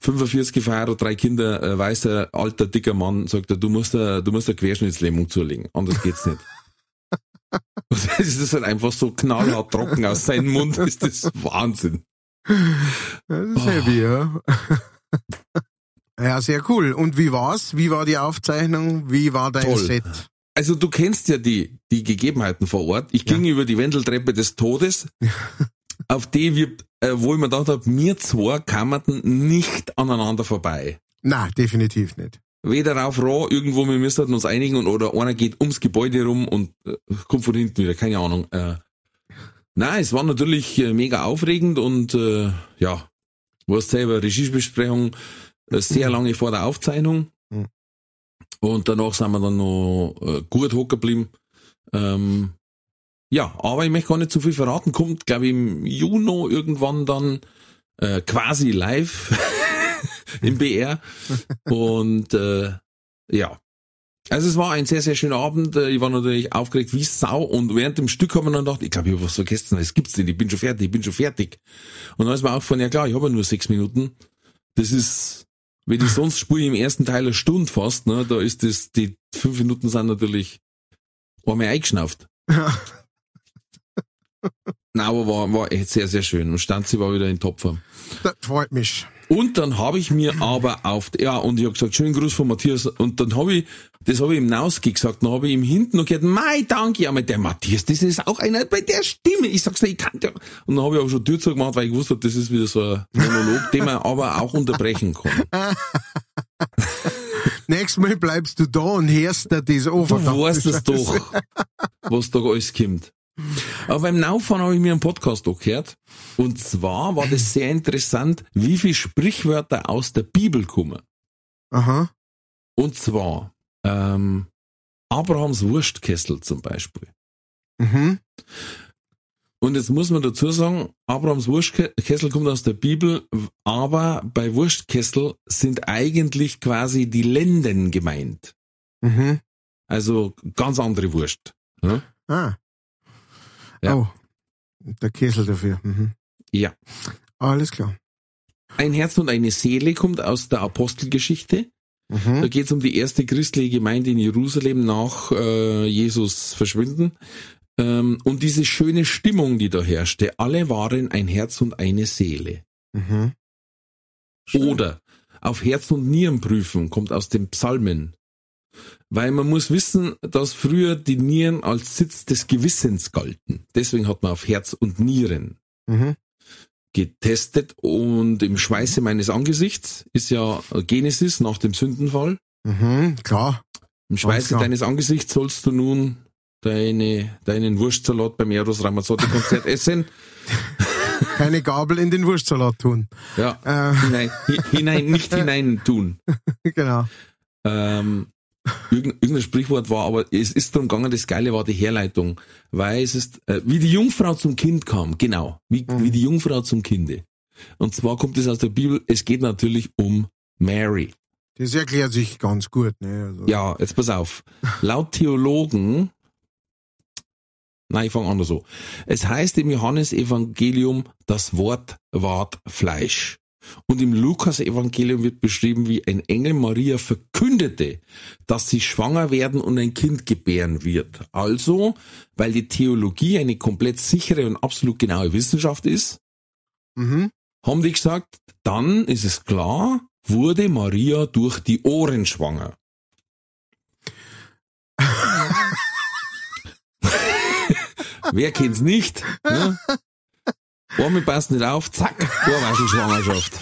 45 gefeiert oder drei Kinder, äh, weißer, alter, dicker Mann, sagt er, du musst eine, du musst eine Querschnittslähmung zulegen. Anders geht's nicht. (laughs) Und das ist halt einfach so knallhart trocken aus seinem Mund, ist das Wahnsinn. Das ist heavy, ja. Ja, sehr cool. Und wie war's? Wie war die Aufzeichnung? Wie war dein Toll. Set? Also du kennst ja die, die Gegebenheiten vor Ort. Ich ging über die Wendeltreppe des Todes, auf die wir, äh, wo ich mir gedacht habe, mir zwei kammerten nicht aneinander vorbei. Na, definitiv nicht. Weder rauf roh, irgendwo, wir müssten uns einigen und oder einer geht ums Gebäude rum und äh, kommt von hinten wieder, keine Ahnung. Äh, nein, es war natürlich äh, mega aufregend und äh, ja, du hast selber Regiebesprechung, äh, sehr lange vor der Aufzeichnung. Mhm. Und danach sind wir dann noch äh, gut hocken geblieben. Ähm, ja, aber ich möchte gar nicht zu viel verraten. Kommt, glaube ich, im Juni irgendwann dann äh, quasi live (laughs) im BR. Und äh, ja. Also es war ein sehr, sehr schöner Abend. Äh, Ich war natürlich aufgeregt wie Sau und während dem Stück haben wir dann gedacht, ich glaube, ich habe was vergessen, das gibt's nicht, ich bin schon fertig, ich bin schon fertig. Und dann ist mir aufgefallen, ja klar, ich habe ja nur sechs Minuten. Das ist, wenn ich sonst ich im ersten Teil eine Stunde fast, ne, da ist das, die fünf Minuten sind natürlich einmal eingeschnauft. Ja. (laughs) Nein, aber war, war echt sehr, sehr schön. Und Stanzi war wieder in Topform. Das freut mich. Und dann habe ich mir aber auf, ja, und ich habe gesagt, schönen Gruß von Matthias. Und dann habe ich, das habe ich ihm Nauski gesagt, dann habe ich ihm hinten noch gehört, mei, danke, ja, mit der Matthias, das ist auch einer bei der Stimme. Ich sag's dir, ich kann der. Und dann habe ich auch schon Tür zugemacht, weil ich gewusst habe, das ist wieder so ein Monolog, den man aber auch unterbrechen kann. (laughs) Nächstes Mal bleibst du da und hörst dir das an. Du weißt es doch, was da alles kommt. Aber beim Naufahren habe ich mir einen Podcast auch gehört. Und zwar war das sehr interessant, wie viele Sprichwörter aus der Bibel kommen. Aha. Und zwar ähm, Abrahams Wurstkessel zum Beispiel. Mhm. Und jetzt muss man dazu sagen, Abrahams Wurstkessel kommt aus der Bibel, aber bei Wurstkessel sind eigentlich quasi die Lenden gemeint. Mhm. Also ganz andere Wurst. Ja? Ah. Ja. Oh. Der Kessel dafür. Mhm. ja. Alles klar. Ein Herz und eine Seele kommt aus der Apostelgeschichte. Da geht es um die erste christliche Gemeinde in Jerusalem nach äh, Jesus Verschwinden. Ähm, und diese schöne Stimmung, die da herrschte. Alle waren ein Herz und eine Seele. Mhm. Oder auf Herz und Nieren prüfen, kommt aus den Psalmen. Weil man muss wissen, dass früher die Nieren als Sitz des Gewissens galten. Deswegen hat man auf Herz und Nieren Mhm. getestet und im Schweiße meines Angesichts ist ja Genesis nach dem Sündenfall. Mhm. Klar. Im Schweiße klar. deines Angesichts sollst du nun deine, deinen Wurstsalat beim Eros Ramazzotti Konzert (laughs) essen. Keine Gabel in den Wurstsalat tun. Ja, Äh, hinein, hi- hinein, nicht (laughs) hinein tun. genau. Ähm, irgendein, Sprichwort war, aber es ist darum gegangen, das Geile war die Herleitung, weil es ist, äh, wie die Jungfrau zum Kind kam, genau, wie, wie die Jungfrau zum Kinde. Und zwar kommt es aus der Bibel, es geht natürlich um Mary. Das erklärt sich ganz gut. Ne? Also, Ja, jetzt pass auf. Laut Theologen, nein, ich fange anders so. Es heißt im Johannesevangelium, das Wort ward Fleisch. Und im Lukas-Evangelium wird beschrieben, wie ein Engel Maria verkündete, dass sie schwanger werden und ein Kind gebären wird. Also, weil die Theologie eine komplett sichere und absolut genaue Wissenschaft ist, Mhm. haben die gesagt, dann ist es klar, wurde Maria durch die Ohren schwanger. (laughs) (laughs) Wer kennt's nicht? Ne? Ohren passen nicht auf, zack, Ohrwaschelschwangerschaft.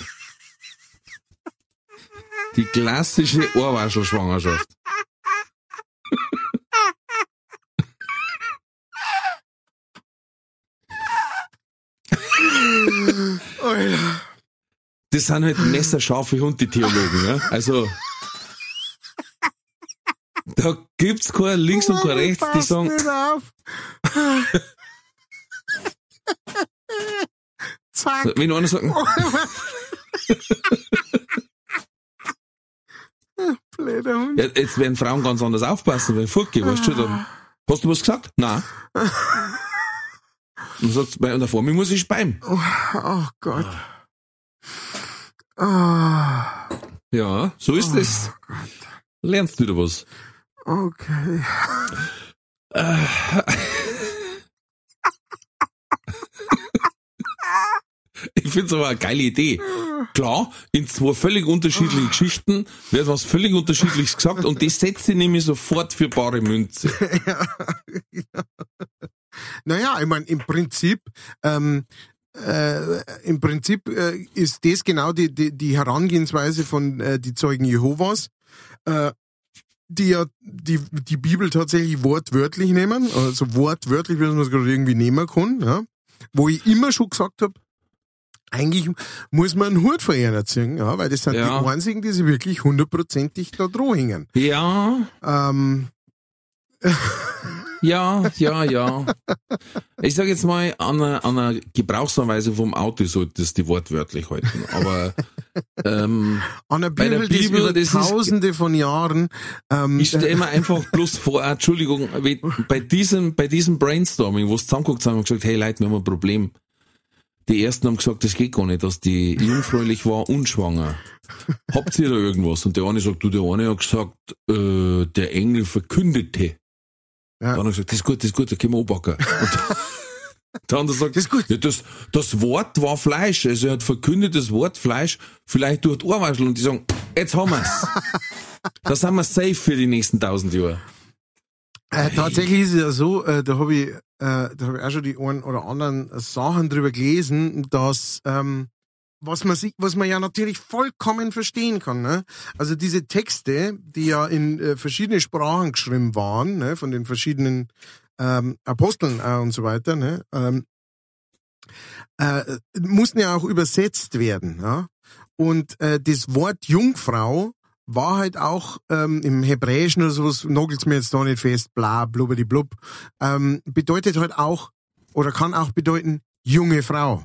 Die klassische Ohrwaschelschwangerschaft. Das sind halt messerscharfe Hund, die Theologen. Ne? Also, da gibt's kein links und kein rechts, die Passt sagen, (laughs) Zack. wenn einer sagt, Blöder Hund. ja, jetzt werden Frauen ganz anders aufpassen, wenn Furke, weißt du, dann, hast du was gesagt? Nein. (laughs) Und sagt, bei einer vor mir muss ich speien. Oh Gott. Ah, Ja, so ist es. Lernst du wieder was. okay. (laughs) (laughs) Ich find's aber eine geile Idee. Klar, in zwei völlig unterschiedlichen Geschichten wird was völlig unterschiedliches gesagt und die Sätze nehme ich sofort für bare Münze. (laughs) Naja, ich meine, im Prinzip, ähm, äh, im Prinzip äh, ist das genau die, die, die Herangehensweise von äh, die Zeugen Jehovas, äh, die ja die, die Bibel tatsächlich wortwörtlich nehmen, also wortwörtlich, wie man es gerade irgendwie nehmen kann, ja? wo ich immer schon gesagt habe, eigentlich muss man einen Hut vor ihnen erziehen, ja, weil das sind Ja. die einzigen, die sich wirklich hundertprozentig da dran hängen. Ja, Ähm, (laughs) ja, ja, ja. Ich sage jetzt mal, an einer, an einer Gebrauchsanweisung vom Auto solltest du die wortwörtlich halten. Aber ähm, an der Bei der Bibel, Bibel, über das ist- tausende von Jahren. Ähm, ich stelle mir einfach bloß vor, Entschuldigung, bei diesem, bei diesem Brainstorming, wo es zusammengeguckt haben und gesagt, hey Leute, wir haben ein Problem. Die ersten haben gesagt, das geht gar nicht, dass die jungfräulich war und schwanger. Habt ihr da irgendwas? Und der eine sagt, du, der eine hat gesagt, äh, der Engel verkündete. Ja. Der andere gesagt, das ist gut, das ist gut, da können wir anpacken. (laughs) Der andere sagt, Das ist gut. Ja, das, das Wort war Fleisch. Also er hat verkündet das Wort Fleisch, vielleicht durch die Ohrwaschel und die sagen, jetzt haben wir's. (laughs) da sind wir safe für die nächsten tausend Jahre. Äh, tatsächlich ist es ja so, äh, da habe ich, äh, da hab ich auch schon die einen oder anderen Sachen drüber gelesen, dass ähm, was man sich, was man ja natürlich vollkommen verstehen kann. Ne? Also diese Texte, die ja in äh, verschiedene Sprachen geschrieben waren, ne, von den verschiedenen ähm, Aposteln äh, und so weiter, ne, ähm, äh, mussten ja auch übersetzt werden. Ja? Und äh, das Wort Jungfrau war halt auch ähm, im Hebräischen oder sowas, nagelt's mir jetzt da nicht fest, bla, blubbidi blub, ähm, bedeutet halt auch, oder kann auch bedeuten, junge Frau.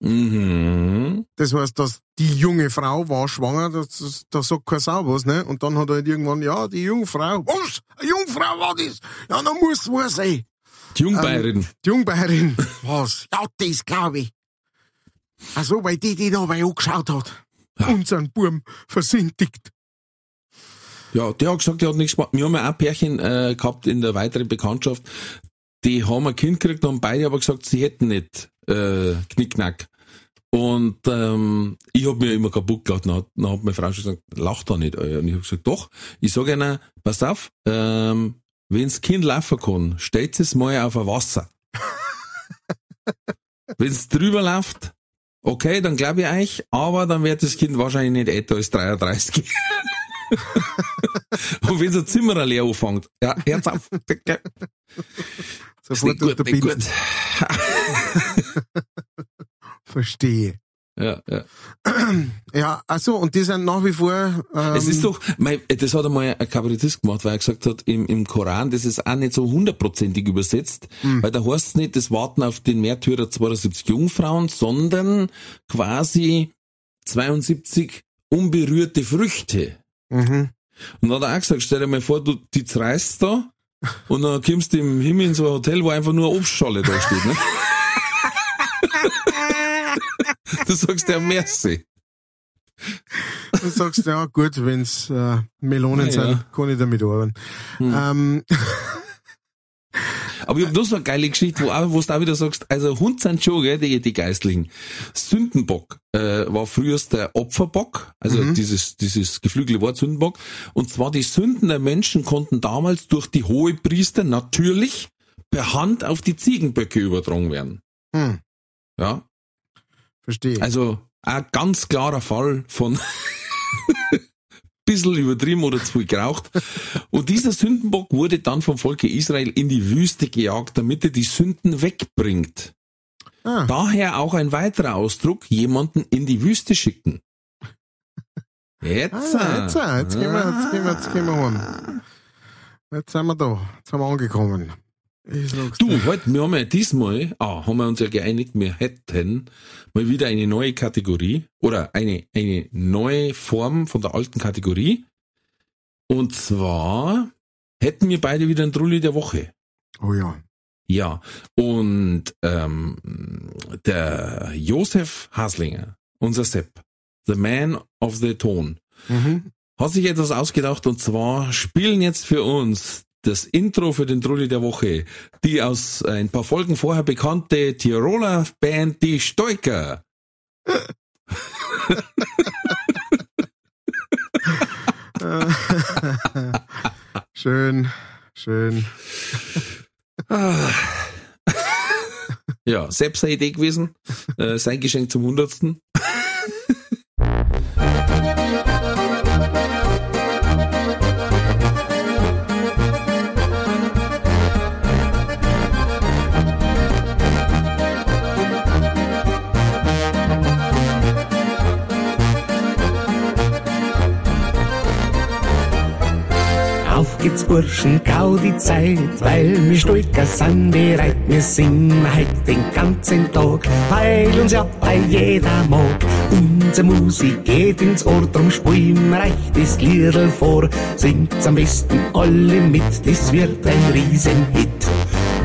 Mhm. Das heißt, dass die junge Frau war schwanger, das, das, sagt kein Sau was, ne? Und dann hat er halt irgendwann, ja, die Jungfrau, was? Eine Jungfrau war das? Ja, dann muss es wohl sein. Die Jungbayerin. Die Jungbayerin, was? Ja, das glaube ich. Ach so, weil die, die da bei angeschaut hat. Ja. Unseren Burm versintigt. Ja, der hat gesagt, der hat nichts gemacht. Wir haben ja auch Pärchen äh, gehabt in der weiteren Bekanntschaft, die haben ein Kind gekriegt und beide aber gesagt, sie hätten nicht äh, Knickknack. Und ähm, ich hab mir immer kaputt gelacht. Dann hat, dann hat meine Frau schon gesagt, lach da nicht. Alter. Und ich hab gesagt, doch. Ich sage ihnen, pass auf, ähm, wenns Kind laufen kann, stellt es mal auf ein Wasser. (laughs) Wenn's drüber läuft, okay, dann glaube ich euch, aber dann wird das Kind wahrscheinlich nicht älter als 33. (laughs) Und wenn so ein Zimmer leer anfängt, ja, Herz auf. (laughs) Sofort gut, nicht unterbinden. (laughs) Verstehe. Ja, ja. (clears throat) Ja, also und die sind nach wie vor. Ähm, Es ist doch, mein, das hat einmal ein Kabarettist gemacht, weil er gesagt hat, im, im Koran, das ist auch nicht so hundertprozentig übersetzt, weil da heißt es nicht, das Warten auf den Märtyrer 72 Jungfrauen, sondern quasi 72 unberührte Früchte. mhm. Und dann hat er auch gesagt, stell dir mal vor, du die zerreißt da und dann kommst du im Himmel in so ein Hotel, wo einfach nur Obstschale da steht. Ne? (laughs) du sagst ja Merci. Du sagst, ja gut, wenn's äh, Melonen Ja, sind, ja. kann ich damit arbeiten. Ähm, Aber ich hab noch so eine geile Geschichte, wo, auch, wo du auch wieder sagst, also Hund sind schon, gell, die, die Geistlichen. Sündenbock äh, war früher der Opferbock, also dieses, dieses geflügelte Wort Sündenbock. Und zwar die Sünden der Menschen konnten damals durch die Hohepriester natürlich per Hand auf die Ziegenböcke übertragen werden. hm, Ja, verstehe. also ein ganz klarer Fall von (laughs) bisschen übertrieben oder zu viel geraucht. Und dieser Sündenbock wurde dann vom Volke Israel in die Wüste gejagt, damit er die Sünden wegbringt. ah, Daher auch ein weiterer Ausdruck, jemanden in die Wüste schicken. Jetzt. ah, jetzt, ah, jetzt, gehen wir, jetzt, gehen wir, jetzt gehen wir heim. Jetzt sind wir da. Jetzt sind wir angekommen. Du, dir. halt, wir haben ja diesmal, ah, haben wir uns ja geeinigt, wir hätten mal wieder eine neue Kategorie oder eine, eine neue Form von der alten Kategorie. Und zwar hätten wir beide wieder einen Trulli der Woche. Oh ja. Ja, und ähm, der Josef Haslinger, unser Sepp, the man of the tone, Mhm. hat sich etwas ausgedacht und zwar spielen jetzt für uns das Intro für den Trulli der Woche, die aus ein paar Folgen vorher bekannte Tiroler Band Die Stoiker. (laughs) schön, schön. Ah. Ja, selbst eine Idee gewesen, äh, sein Geschenk zum Hundertsten. Burschen, gau die Zeit, weil wir Stolker sind bereit. Wir singen heut den ganzen Tag, weil uns ja bei jeder mag. Unsere Musik geht ins Ohr, drum spielen wir euch das Liedl vor. Singt's am besten alle mit, das wird ein Riesenhit.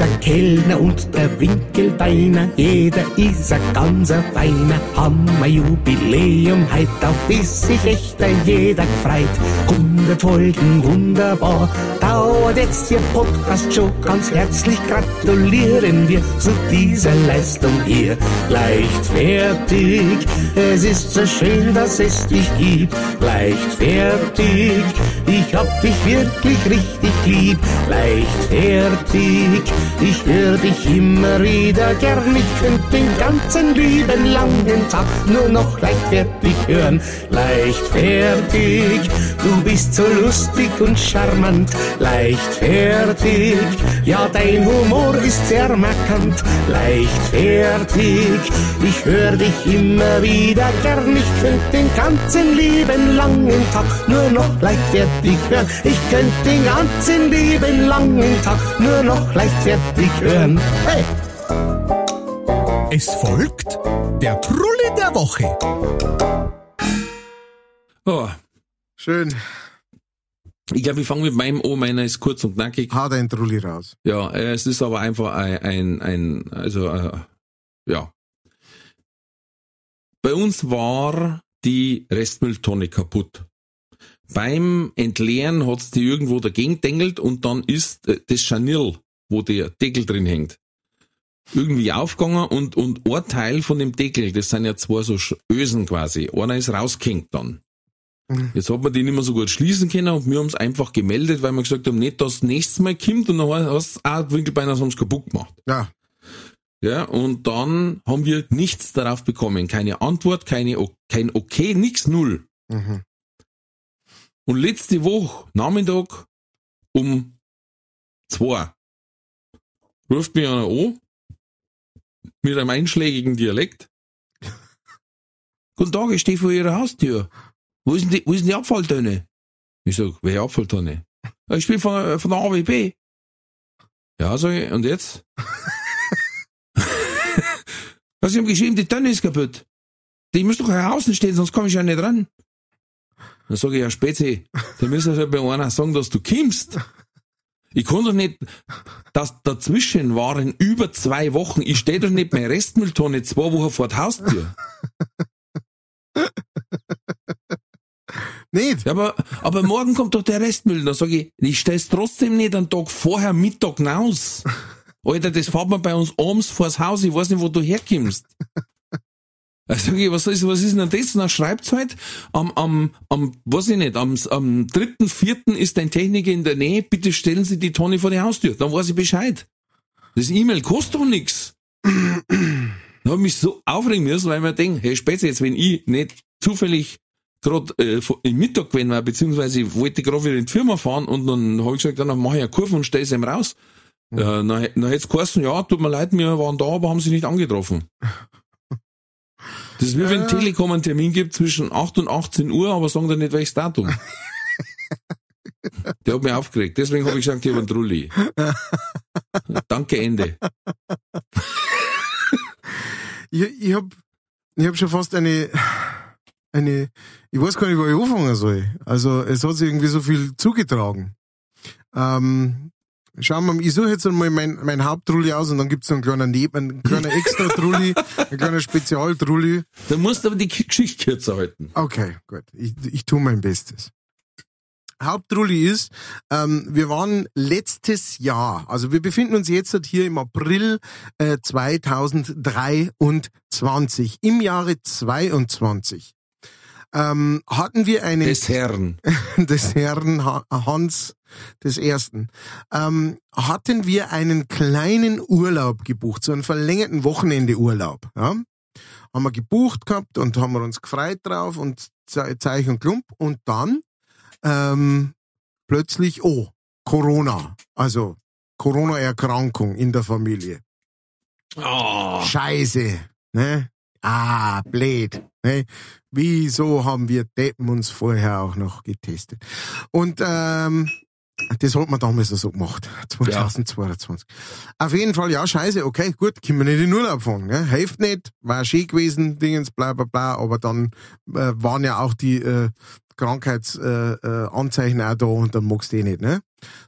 Der Kellner und der Winkelbeiner, jeder ist ein ganzer Feiner. Haben ein Jubiläum heut, auf das sich echt ein jeder gefreut. 100 Folgen, wunderbar, dauert jetzt Ihr Podcast schon. Ganz herzlich gratulieren wir zu dieser Leistung hier. Leichtfertig, es ist so schön, dass es dich gibt. Leichtfertig, ich hab dich wirklich richtig lieb. Leichtfertig, ich hör dich immer wieder gern. Ich könnte den ganzen lieben langen Tag nur noch leichtfertig hören. Leichtfertig, du bist so lustig und charmant. Leichtfertig, ja dein Humor ist sehr markant. Leichtfertig, ich hör dich immer wieder gern. Ich könnte den ganzen lieben langen Tag nur noch leichtfertig hören. Ich könnte den ganzen lieben langen Tag nur noch leichtfertig hören. Hey! Es folgt der Trulli der Woche. Oh, Schön. ich glaube, ich fange mit meinem an, meiner ist kurz und knackig. Hau dein Trulli raus. Ja, es ist aber einfach ein, ein, ein also äh, ja. Bei uns war die Restmülltonne kaputt. beim Entleeren hat's die irgendwo dagegen dengelt und dann ist äh, das Scharnier, wo der Deckel drin hängt, irgendwie aufgegangen und, und ein Teil von dem Deckel, das sind ja zwei so Ösen quasi, einer ist rausgehängt dann. Mhm. Jetzt hat man die nicht mehr so gut schließen können und wir haben's einfach gemeldet, weil wir gesagt haben, nicht, dass das nächste Mal kommt und dann hast du auch Winkelbeiner haben's kaputt gemacht. Ja. Ja, und dann haben wir nichts darauf bekommen. Keine Antwort, keine, kein Okay, nix, null. Mhm. Und letzte Woche, Nachmittag, um zwei, ruft mich einer an, mit einem einschlägigen Dialekt. Guten Tag, ich stehe vor Ihrer Haustür. Wo ist denn die, wo ist denn die Abfalltonne? Ich sag, welche Abfalltonne? "Ja, Ich bin von, von der AWB. Ja, sag ich, und jetzt? ja, Sie haben geschrieben, die Tonne ist kaputt. Die muss doch außen stehen, sonst komme ich ja nicht ran. Dann sage ich, ja, Spezi, da müssen wir bei einer sagen, dass du kommst. Ich kann doch nicht, dass dazwischen waren über zwei Wochen, ich stehe doch nicht mehr Restmülltonne zwei Wochen vor der Haustür. (laughs) Nicht? Ja, aber, aber morgen kommt doch der Restmüll. Dann sage ich, ich stell's trotzdem nicht einen Tag vorher Mittag raus. Alter, das fährt man bei uns abends vors Haus, ich weiß nicht, wo du herkommst. Also ich, was ist, was ist denn das? Dann schreibt's halt, am, am, am, weiß ich nicht, am, am dritten, vierten ist dein Techniker in der Nähe, bitte stellen Sie die Tonne vor die Haustür. Dann weiß ich Bescheid. Das E-Mail kostet doch nix. Dann hab ich mich so aufregen müssen, weil ich mir denke, hey, Spätze, jetzt wenn ich nicht zufällig gerade äh, im Mittag gewesen war, beziehungsweise ich wollte gerade wieder in die Firma fahren und dann habe ich gesagt, dann mache ich eine Kurve und stelle es ihm raus. Äh, dann, dann hätte es geheißen, ja, tut mir leid, wir waren da, aber haben sie nicht angetroffen. Das ist wie wenn. Telekom einen Termin gibt zwischen 8 und 18 Uhr, aber sagen dann nicht welches Datum. (laughs) Der hat mich aufgeregt. Deswegen habe ich gesagt, ich habe einen Trulli. Danke, Ende. Ich, ich hab, ich hab schon fast eine, eine, ich weiß gar nicht, wo ich anfangen soll. Also, es hat sich irgendwie so viel zugetragen. Ähm, schauen wir mal, ich suche jetzt einmal mein, mein Haupttrulli aus und dann gibt's noch einen kleinen Neben, einen kleinen (laughs) Extra-Trulli, ein kleiner Spezialtrulli. Da musst du aber die Geschichte kürzer halten. Okay, gut. Ich, ich tue mein Bestes. Hauptrulli ist, ähm, wir waren letztes Jahr, also wir befinden uns jetzt hier im April äh, 2023, im Jahre 22, ähm, hatten wir einen Des Herrn. (laughs) des Herrn Ha- Hans des Ersten, ähm, hatten wir einen kleinen Urlaub gebucht, so einen verlängerten Wochenendeurlaub. Ja? Haben wir gebucht gehabt und haben wir uns gefreut drauf und Ze- Zeichen und Klump und dann ähm, plötzlich, oh, Corona, also Corona-Erkrankung in der Familie. Oh. Scheiße, ne? Ah, blöd, ne? Wieso haben wir Deppen uns vorher auch noch getestet? Und ähm, das hat man damals so gemacht, (laughs) 2022. Auf jeden Fall, ja, scheiße, okay, gut, können wir nicht in Urlaub fahren, ne? Hilft nicht, war schön gewesen, Dingens, bla bla bla, aber dann äh, waren ja auch die äh, Krankheitsanzeichen äh, Anzeichen auch da und dann magst du eh nicht, ne?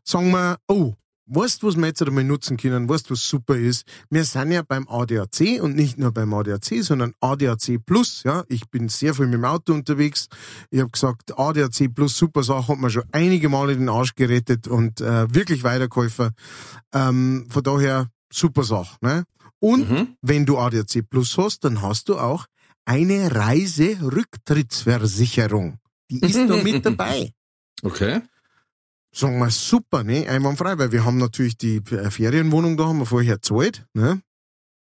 Sagen wir, oh, weißt du, was wir jetzt einmal nutzen können, weißt du, was super ist? Wir sind ja beim ADAC und nicht nur beim ADAC, sondern ADAC Plus, ja. Ich bin sehr viel mit dem Auto unterwegs. Ich habe gesagt, ADAC Plus, super Sache, hat mir schon einige Male den Arsch gerettet und äh, wirklich weitergeholfen. Ähm, von daher, super Sache, ne? Und Mhm. wenn du ADAC Plus hast, dann hast du auch eine Reiserücktrittsversicherung. Die ist da mit (laughs) dabei. Okay. Sagen wir super, ne? Einwandfrei, weil wir haben natürlich die äh, Ferienwohnung da, haben wir vorher gezahlt, ne?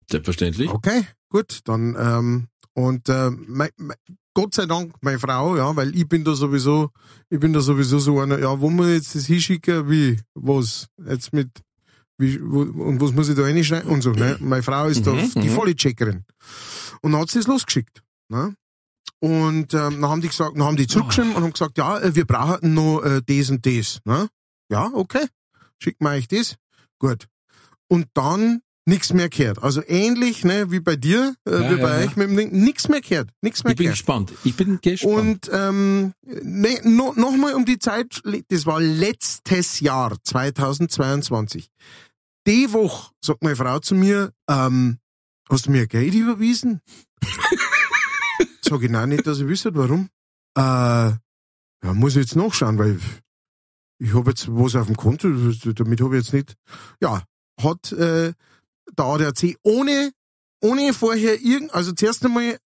Selbstverständlich. Okay, gut, dann, ähm, und äh, mein, mein, Gott sei Dank meine Frau, ja, weil ich bin da sowieso, ich bin da sowieso so einer, ja, wo muss ich jetzt das hinschicken, wie, was, jetzt mit, wie, wo, und was muss ich da reinschreiben und so, ne? Meine Frau ist da Mhm, die mhm. volle Checkerin. Und dann hat sie es losgeschickt, ne? Und ähm, dann haben die gesagt, dann haben die zurückgeschrieben und haben gesagt, ja, äh, wir brauchen noch äh, das und das. Ne? Ja, okay. Schickt mir euch das. Gut. Und dann nichts mehr gehört. Also ähnlich ne, wie bei dir, äh, Ja, wie bei ja. euch mit dem Ding. Nichts mehr gehört. Nichts mehr Ich bin gehört. gespannt. Ich bin gespannt. Und ähm, ne, no, nochmal um die Zeit, das war letztes Jahr, 2022. Die Woche sagt meine Frau zu mir, ähm, hast du mir Geld überwiesen? (laughs) Sag ich, nein, nicht, dass ich wüsste, warum. Äh, ja, muss ich jetzt nachschauen, weil ich habe jetzt was auf dem Konto, damit habe ich jetzt nicht. Ja, hat äh, der ADAC ohne, ohne vorher irgend, also zuerst einmal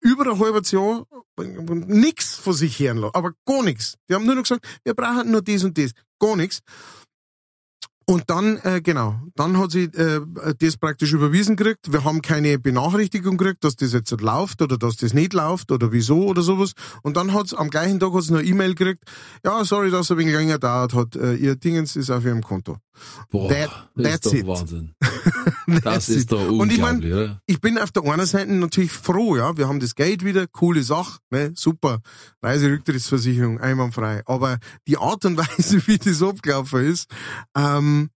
über ein halbes Jahr nichts von sich hören lassen, aber gar nichts. Die haben nur noch gesagt, wir brauchen nur das und das, gar nichts. Und dann, äh, genau, dann hat sie äh, das praktisch überwiesen gekriegt. Wir haben keine Benachrichtigung gekriegt, dass das jetzt läuft oder dass das nicht läuft oder wieso oder sowas. Und dann hat's am gleichen Tag hat's noch eine E-Mail gekriegt. Ja, sorry, dass es ein wenig länger dauert hat. Äh, ihr Dingens ist auf ihrem Konto. Boah, That- das that's ist it. doch Wahnsinn. (laughs) Das ist doch Und ich mein, unglaublich, ich bin auf der einen Seite natürlich froh, ja. Wir haben das Geld wieder, coole Sache, ne, super. Reiserücktrittsversicherung, einwandfrei. Aber die Art und Weise, (laughs) wie das abgelaufen ist, ähm,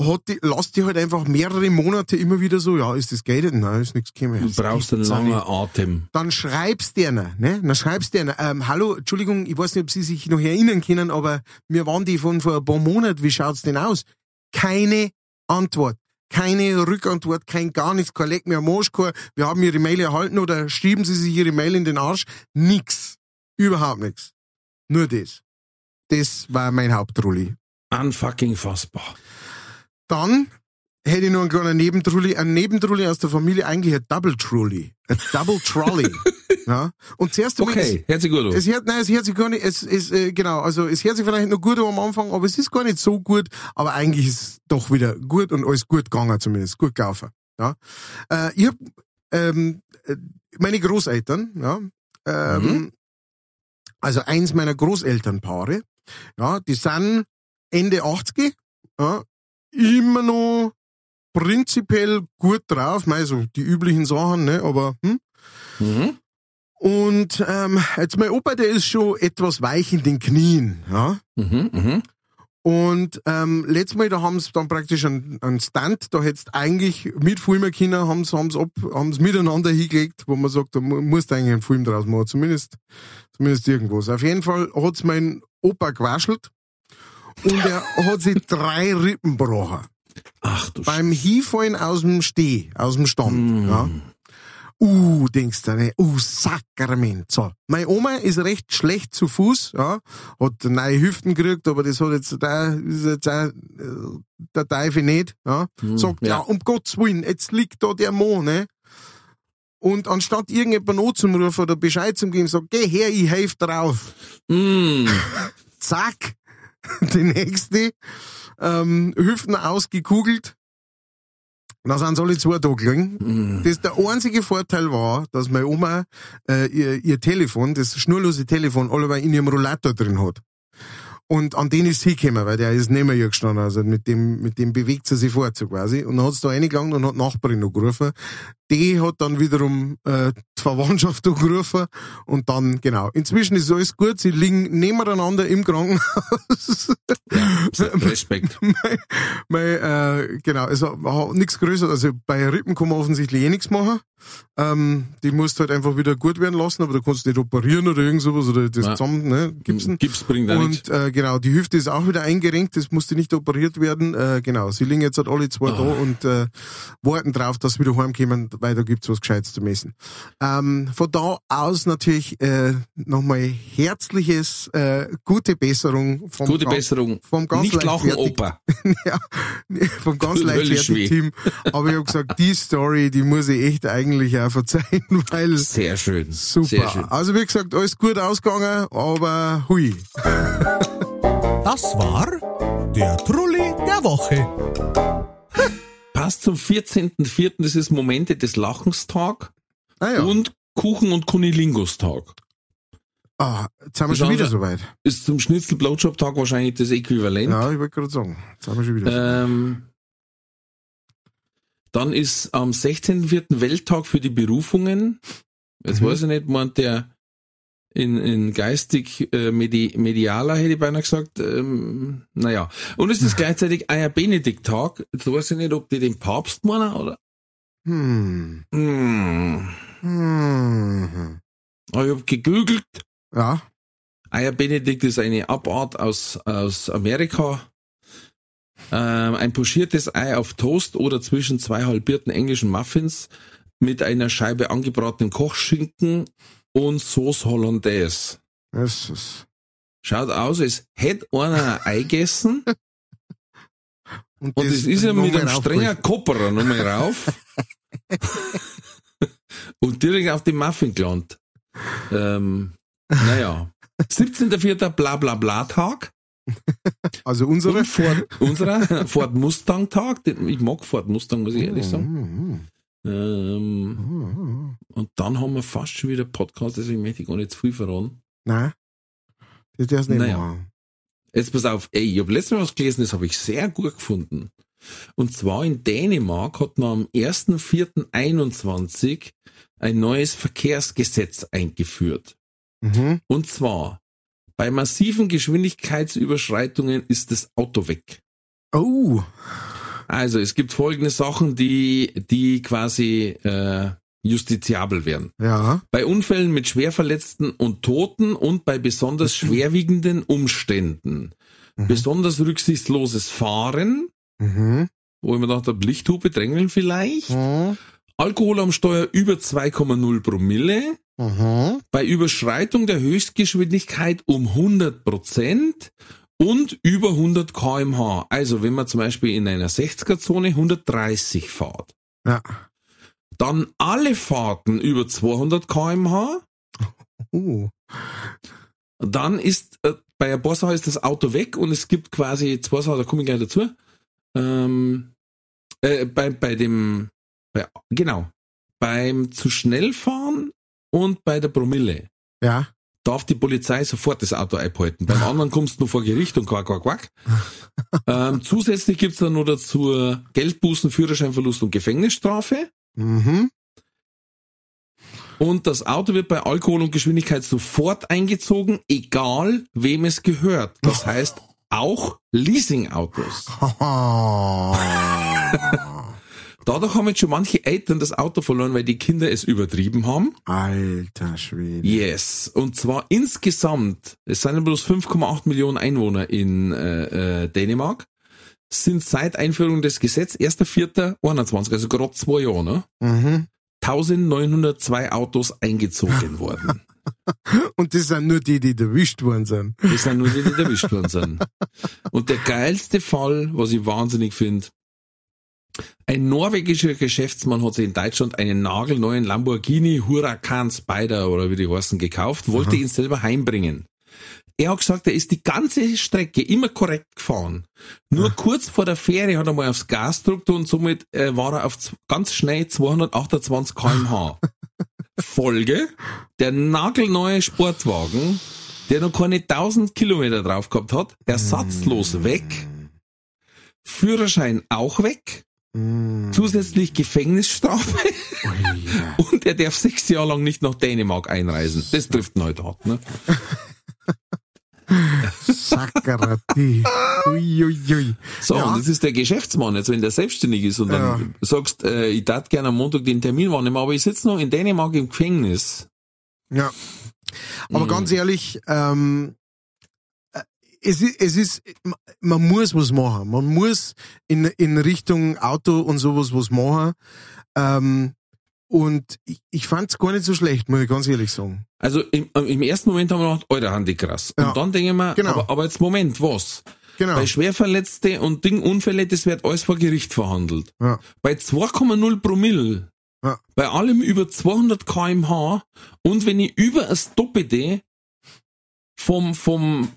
hat die, lasst die halt einfach mehrere Monate immer wieder so, ja, ist das Geld? Nein, ist nichts gekommen. Du brauchst einen langen. Atem. Dann schreibst du einer, ne? Dann schreibst du einer, ähm, hallo, Entschuldigung, ich weiß nicht, ob Sie sich noch erinnern können, aber wir waren die von vor ein paar Monaten, wie schaut's denn aus? Keine Antwort. Keine Rückantwort, kein gar nichts, kein Leck mehr am Arsch, kein, wir haben Ihre Mail erhalten oder schrieben Sie sich Ihre Mail in den Arsch. Nix. Überhaupt nix. Nur das. Das war mein Hauptrulli. Unfucking fassbar. Dann hätte ich noch einen kleinen Nebentrulli, ein Nebentrulli aus der Familie, eigentlich ein Double Trulli. Ein Double Trolley. (laughs) ja. Und zuerst Okay, hört sich gut es hört, nein, es hört sich gar nicht, es ist, äh, genau, also es hört sich vielleicht noch gut am Anfang, aber es ist gar nicht so gut, aber eigentlich ist es doch wieder gut und alles gut gegangen zumindest, gut gelaufen. Ja. Äh, ich hab, ähm, äh, meine Großeltern, ja, ähm, Mhm. also eins meiner Großelternpaare, ja, die sind Ende 80, ja, immer noch prinzipiell gut drauf, mei, so die üblichen Sachen, ne, aber, hm, Mhm. Und ähm, jetzt mein Opa, der ist schon etwas weich in den Knien, ja. Mhm. Mhm. Und ähm, letztes Mal, da haben sie dann praktisch einen, einen Stunt, da hättest eigentlich mit Filmen können, haben sie haben's ab, haben's miteinander hingelegt, wo man sagt, da mu- musst du eigentlich einen Film draus machen, zumindest, zumindest irgendwas. Auf jeden Fall hat's mein Opa gewaschelt und er (laughs) hat sich drei Rippen gebrochen. Ach du Beim Hinfallen aus dem Steh, aus dem Stand. Mm. Ja. Uh, denkst du, ne? Uh, Sakrament. So. Meine Oma ist recht schlecht zu Fuß, ja. Hat neue Hüften gekriegt, aber das hat jetzt, da ist jetzt auch, äh, der Teufel nicht, ja. Sagt, ja. ja. um Gottes Willen, jetzt liegt da der Mann, ne? Und anstatt irgendjemand anzurufen oder Bescheid zu geben, sagt, geh her, ich helf drauf. Mm. (laughs) Zack. (laughs) Die nächste, ähm, Hüften ausgekugelt. Da sind sie alle zwei da gelegen. Mm. Das der einzige Vorteil war, dass meine Oma äh, ihr, ihr Telefon, das schnurlose Telefon, allebei in ihrem Rollator drin hat. Und an den ist sie gekommen, weil der ist neben ihr gestanden. Also mit dem, mit dem bewegt sie sich fort, so quasi. Und dann hat sie da reingelangt und hat Nachbarin noch gerufen. Die hat dann wiederum äh, die Verwandtschaft (laughs) angerufen. Und dann, genau. Inzwischen ist alles gut. Sie liegen nebeneinander im Krankenhaus. (laughs) Respekt. mein, mein, äh, genau, also nichts Größeres. Also bei Rippen kann man offensichtlich eh nichts machen. Ähm, die musst du halt einfach wieder gut werden lassen, aber du kannst nicht operieren oder irgend sowas oder das Ja. zusammen, ne, gipsen. Gips bringt auch. Und äh, genau, die Hüfte ist auch wieder eingerenkt, das musste nicht operiert werden. Äh, genau, sie liegen jetzt halt alle zwei Ah. da und äh, warten drauf, dass sie wieder heimkommen, weil da gibt's was Gescheites zu messen. Ähm, von da aus natürlich äh, nochmal herzliches äh, gute Besserung vom Gute Gan- Besserung. vom ganz Nicht lachen, Opa. (laughs) ja, vom ganz leichtfertigen. Team. Aber ich habe gesagt, die Story, die muss ich echt eigentlich auch verzeihen, (laughs) weil Sehr schön. super. Sehr schön. Also wie gesagt, alles gut ausgegangen, aber hui. Das war der Trulli der Woche. (laughs) Passt zum 14.04., das ist Momente des Lachenstag Ah ja. und Kuchen- und Kunilingustag. ah, jetzt sind wir Das schon wieder soweit. Ist zum Schnitzel-Blowjob-Tag wahrscheinlich das Äquivalent. Ja, ich wollte gerade sagen. Jetzt sind wir schon wieder. Ähm, dann ist am 16.04. Welttag für die Berufungen. Jetzt Mhm. weiß ich nicht, meint der in, in geistig äh, medi medialer, hätte ich beinahe gesagt. Ähm, naja. Und es ist gleichzeitig Eier Benedikt-Tag. Jetzt weiß ich nicht, ob die den Papst meinen oder. Hm. Hm. Hm. Aber ich habe gegoogelt. Ja. Eier Benedikt ist eine Abart aus, aus Amerika. Ähm, ein pochiertes Ei auf Toast oder zwischen zwei halbierten englischen Muffins mit einer Scheibe angebratenen Kochschinken und Sauce Hollandaise. Das ist, Schaut aus, als hätte einer ein Ei gegessen Und, und das ist ja mit einem strengen Kopperer nochmal rauf. (laughs) und direkt auf den Muffin gelandet. Ähm, naja. 17.04. bla bla bla Tag. Also unsere. Und Ford, unserer Ford Mustang Tag. Ich mag Ford Mustang, muss ich ehrlich sagen. Ähm, und dann haben wir fast schon wieder Podcast, deswegen möchte ich gar nicht zu viel verraten. Nein. Das darfst du nicht Naja. machen. Jetzt pass auf, ey, ich habe letztes Mal was gelesen, das habe ich sehr gut gefunden. Und zwar in Dänemark hat man am 1.4.21 ein neues Verkehrsgesetz eingeführt. Mhm. Und zwar, bei massiven Geschwindigkeitsüberschreitungen ist das Auto weg. Oh. Also es gibt folgende Sachen, die, die quasi äh, justiziabel werden. Ja. Bei Unfällen mit Schwerverletzten und Toten und bei besonders schwerwiegenden Umständen. Mhm. Besonders rücksichtsloses Fahren, Mhm. wo ich mir dachte, Lichthupe drängeln vielleicht. Mhm. Alkohol am Steuer über 2,0 Promille. Mhm. Bei Überschreitung der Höchstgeschwindigkeit um 100 Prozent und über 100 kmh. Also wenn man zum Beispiel in einer 60er-Zone 130 fährt. Ja. Dann alle Fahrten über 200 kmh. Uh. Dann ist äh, bei paar Sachen ist das Auto weg und es gibt quasi zwei Sachen, da komme ich gleich dazu. Ähm, äh, bei, bei dem, bei, genau, beim zu schnell fahren und bei der Promille Ja. Darf die Polizei sofort das Auto einhalten. Beim anderen kommst du nur vor Gericht und quack, quack, quack. (laughs) ähm, zusätzlich gibt's dann noch dazu Geldbußen, Führerscheinverlust und Gefängnisstrafe. Mhm. Und das Auto wird bei Alkohol und Geschwindigkeit sofort eingezogen, egal wem es gehört. Das (laughs) heißt auch Leasingautos. (laughs) Dadurch haben jetzt schon manche Eltern das Auto verloren, weil die Kinder es übertrieben haben. Alter Schwede. Yes. Und zwar insgesamt, es sind ja bloß 5,8 Millionen Einwohner in äh, äh, Dänemark, sind seit Einführung des Gesetzes 1.4.21, also gerade zwei Jahre, ne, Mhm. 1902 Autos eingezogen (laughs) worden. Und das sind nur die, die erwischt worden sind. Das sind nur die, die erwischt worden sind. Und der geilste Fall, was ich wahnsinnig finde, ein norwegischer Geschäftsmann hat sich in Deutschland einen nagelneuen Lamborghini Huracan Spider oder wie die heißen gekauft, wollte ihn selber heimbringen. Er hat gesagt, er ist die ganze Strecke immer korrekt gefahren. Nur kurz vor der Fähre hat er mal aufs Gas gedrückt und somit äh, war er auf ganz schnell 228 kmh. (laughs) Folge, der nagelneue Sportwagen, der noch keine 1000 Kilometer drauf gehabt hat, ersatzlos weg, Führerschein auch weg, Mhm. zusätzlich Gefängnisstrafe Ui, ja. (laughs) und er darf sechs Jahre lang nicht nach Dänemark einreisen. Das trifft ihn halt hart, ne? Sakarati. Ui, ui, ui. So, Ja. und das ist der Geschäftsmann, jetzt wenn der selbstständig ist und dann sagst, äh, ich darf gerne am Montag den Termin wahrnehmen, aber ich sitze noch in Dänemark im Gefängnis. Ja. Aber Mhm. ganz ehrlich, ähm, äh, es ist, es ist, man muss was machen. Man muss in, in Richtung Auto und sowas was machen. Ähm, und ich, ich fand's gar nicht so schlecht, muss ich ganz ehrlich sagen. Also im, im ersten Moment haben wir gedacht, Alter, Handy krass. Ja. Und dann denke ich mir, Genau. aber, aber jetzt Moment, was? Genau. Bei Schwerverletzte und Ding Unfälle, das wird alles vor Gericht verhandelt. Ja. Bei 2,0 Promille, Ja. bei allem über 200 kmh und wenn ich über das Doppelte vom, vom,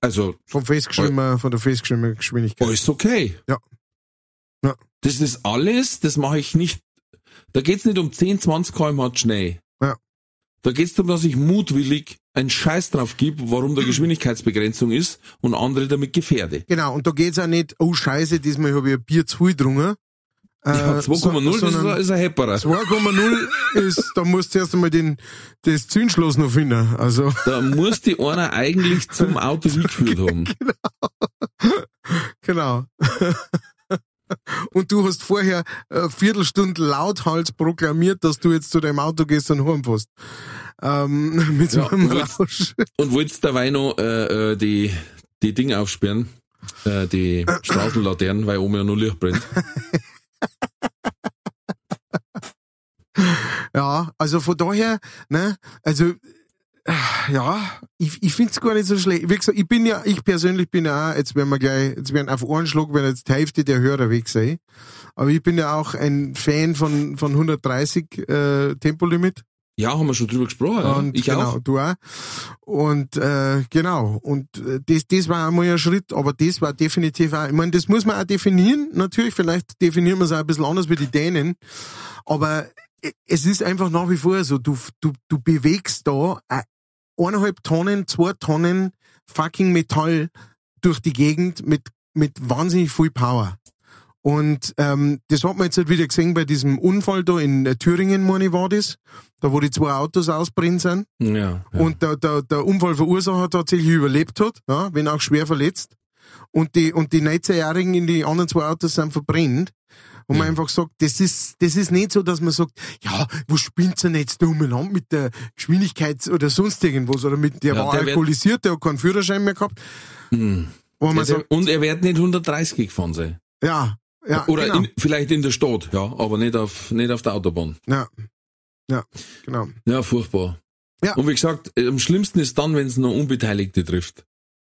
also, Vom festgeschrieben, von der festgeschriebenen Geschwindigkeit. alles okay. Ja. Ja. Das ist alles, das mache ich nicht. Da geht's nicht um 10, 20 kmh schnell. Ja. Da geht's darum, dass ich mutwillig einen Scheiß drauf gebe, warum der (clears throat) Geschwindigkeitsbegrenzung ist und andere damit gefährde. Genau, und da geht's auch nicht, oh Scheiße, diesmal habe ich ein Bier zu viel getrunken. Äh, Ja, 2,0 das ist, sondern ein- ist ein Hepperer. 2,0 ist, da musst du erst einmal den, das Zündschloss noch finden. Also, Da muss die einer eigentlich zum (laughs) Auto hingeführt haben. (laughs) genau. Und du hast vorher eine Viertelstunde lauthals proklamiert, dass du jetzt zu deinem Auto gehst und heimfährst. Ähm, (laughs) mit so Ja, einem Rausch. Und wolltest dabei noch äh, äh, die, die Dinge aufsperren, äh, die Straßenlaternen, weil oben ja nur Licht brennt. (laughs) Ja, also von daher, ne, also ja, ich, ich find's gar nicht so schlecht. Wie gesagt, ich bin ja, ich persönlich bin ja auch, jetzt werden wir gleich, jetzt werden auf einen Schlag, wenn jetzt die Hälfte der Hörer weg sein. Aber ich bin ja auch ein Fan von, von 130 äh, Tempolimit. Ja, haben wir schon drüber gesprochen. Und ich genau, auch. du auch. Und äh, genau, und äh, das, das war einmal ein Schritt, aber das war definitiv auch, ich meine, das muss man auch definieren, natürlich, vielleicht definieren wir es auch ein bisschen anders wie die Dänen, aber äh, es ist einfach nach wie vor so, du, du, du bewegst da äh, eineinhalb Tonnen, zwei Tonnen fucking Metall durch die Gegend mit, mit wahnsinnig viel Power. Und ähm, das hat man jetzt halt wieder gesehen bei diesem Unfall da in äh, Thüringen, meine war das, da wo die zwei Autos ausbrennt sind. Ja, ja. Und der, der, der Unfallverursacher tatsächlich überlebt hat, ja, wenn auch schwer verletzt. Und die, und die 19-Jährigen in die anderen zwei Autos sind verbrennt. Und man Ja. einfach sagt, das ist, das ist nicht so, dass man sagt, ja, wo spinnt denn jetzt da umeinander mit der Geschwindigkeit oder sonst irgendwas, oder mit, der Ja, war der alkoholisiert, der hat keinen Führerschein mehr gehabt. Hm. Wo man sagt, und er wird nicht 130 gefahren sein. ja, ja, Oder genau. in, vielleicht in der Stadt, ja, aber nicht auf, nicht auf der Autobahn. ja, ja, genau. Ja, furchtbar. Ja. Und wie gesagt, äh, am schlimmsten ist dann, wenn es noch Unbeteiligte trifft.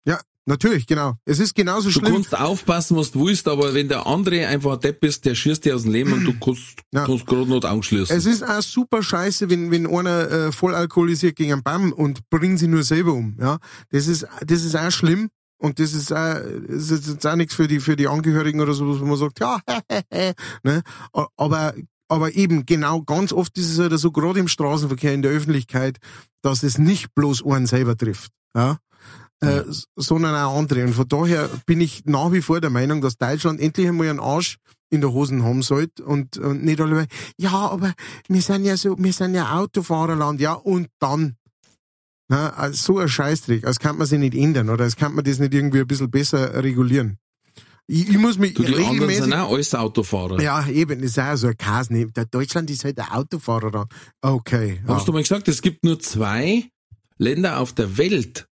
Ja, natürlich, genau. Es ist genauso Du schlimm. kannst aufpassen, was du willst, aber wenn der andere einfach ein Depp ist, der schießt dir aus dem Leben und du (clears throat) kannst, Ja. kannst gerade noch die Augen schließen. Es ist auch super scheiße, wenn, wenn einer äh, voll alkoholisiert gegen einen Baum und bringt sie nur selber um. Ja, das ist, das ist auch schlimm. Und das ist auch, das ist jetzt auch nichts für die, für die Angehörigen oder so, wo man sagt, ja, (laughs) ne? Aber, aber eben genau, ganz oft ist es halt so, gerade im Straßenverkehr, in der Öffentlichkeit, dass es nicht bloß einen selber trifft. Ja. Äh, sondern auch andere. Und von daher bin ich nach wie vor der Meinung, dass Deutschland endlich einmal einen Arsch in der Hosen haben sollte und, und nicht alle, ja, aber wir sind ja so, wir sind ja Autofahrerland, ja, und dann. Na, also so ein Scheißdreck, als kann man sich nicht ändern oder als kann man das nicht irgendwie ein bisschen besser regulieren. Ich, ich muss mich du, die anderen regelmäßig. sind auch alles Autofahrer. Ja, eben, das ist auch so ein Kas. ne? Der Deutschland ist halt ein Autofahrerland. Okay. Ja. Hast du mal gesagt, es gibt nur zwei Länder auf der Welt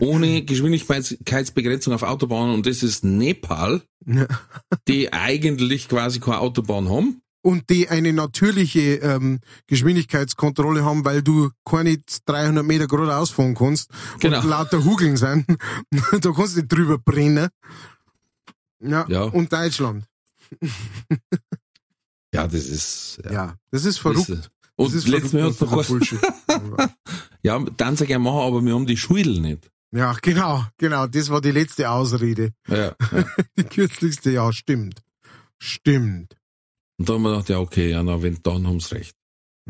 ohne Geschwindigkeitsbegrenzung auf Autobahnen und das ist Nepal, Ja. die eigentlich quasi keine Autobahn haben. Und die eine natürliche ähm, Geschwindigkeitskontrolle haben, weil du keine 300 Meter geradeaus fahren kannst Genau. und lauter Hugeln sind. (laughs) da kannst du nicht drüber brennen. Ja. Ja. Und Deutschland. (laughs) Ja, das ist, Ja, ja. das ist verrückt. Das ist, und das ist letztes Mal hat's doch Bullshit. (laughs) ja, dann sag ich machen, aber wir haben die Schulden nicht. ja, genau, genau. Das war die letzte Ausrede. Ja, ja. Die kürzlichste, ja, stimmt. Stimmt. Und da haben wir gedacht, ja, okay, ja, na, wenn, dann haben's recht.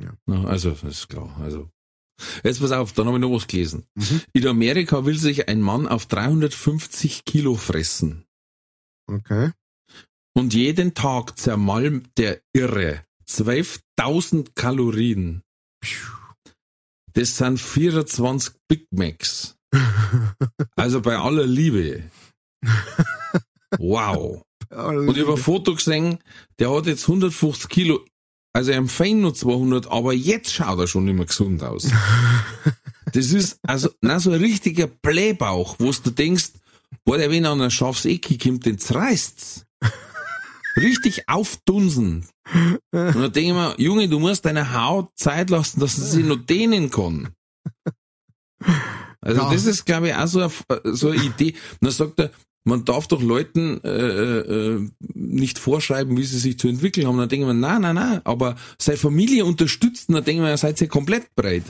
Ja. Na, also, ist klar. Also. Jetzt pass auf, dann habe ich noch was gelesen. Mhm. In Amerika will sich ein Mann auf 350 Kilo fressen. Okay. Und jeden Tag zermalmt der Irre 12.000 Kalorien. Das sind 24 Big Macs. (laughs) Also bei aller Liebe. (laughs) Wow. Und ich habe ein Foto gesehen, der hat jetzt 150 Kilo. Also er empfängt nur 200, aber jetzt schaut er schon nicht mehr gesund aus. (laughs) Das ist also na, so ein richtiger Blähbauch, wo du denkst, boah, der wenn an ein scharfes Ecke kommt, den zerreißt's. Richtig aufdunsen. Und dann denke ich mir, Junge, du musst deiner Haut Zeit lassen, dass sie sich noch dehnen kann. Also Ja. das ist, glaube ich, auch so eine, so eine Idee. Und dann sagt er, man darf doch Leuten äh, äh, nicht vorschreiben, wie sie sich zu entwickeln haben. Dann denken wir, nein, nein, nein, aber seine Familie unterstützt, und dann denken wir, seid ihr komplett breit.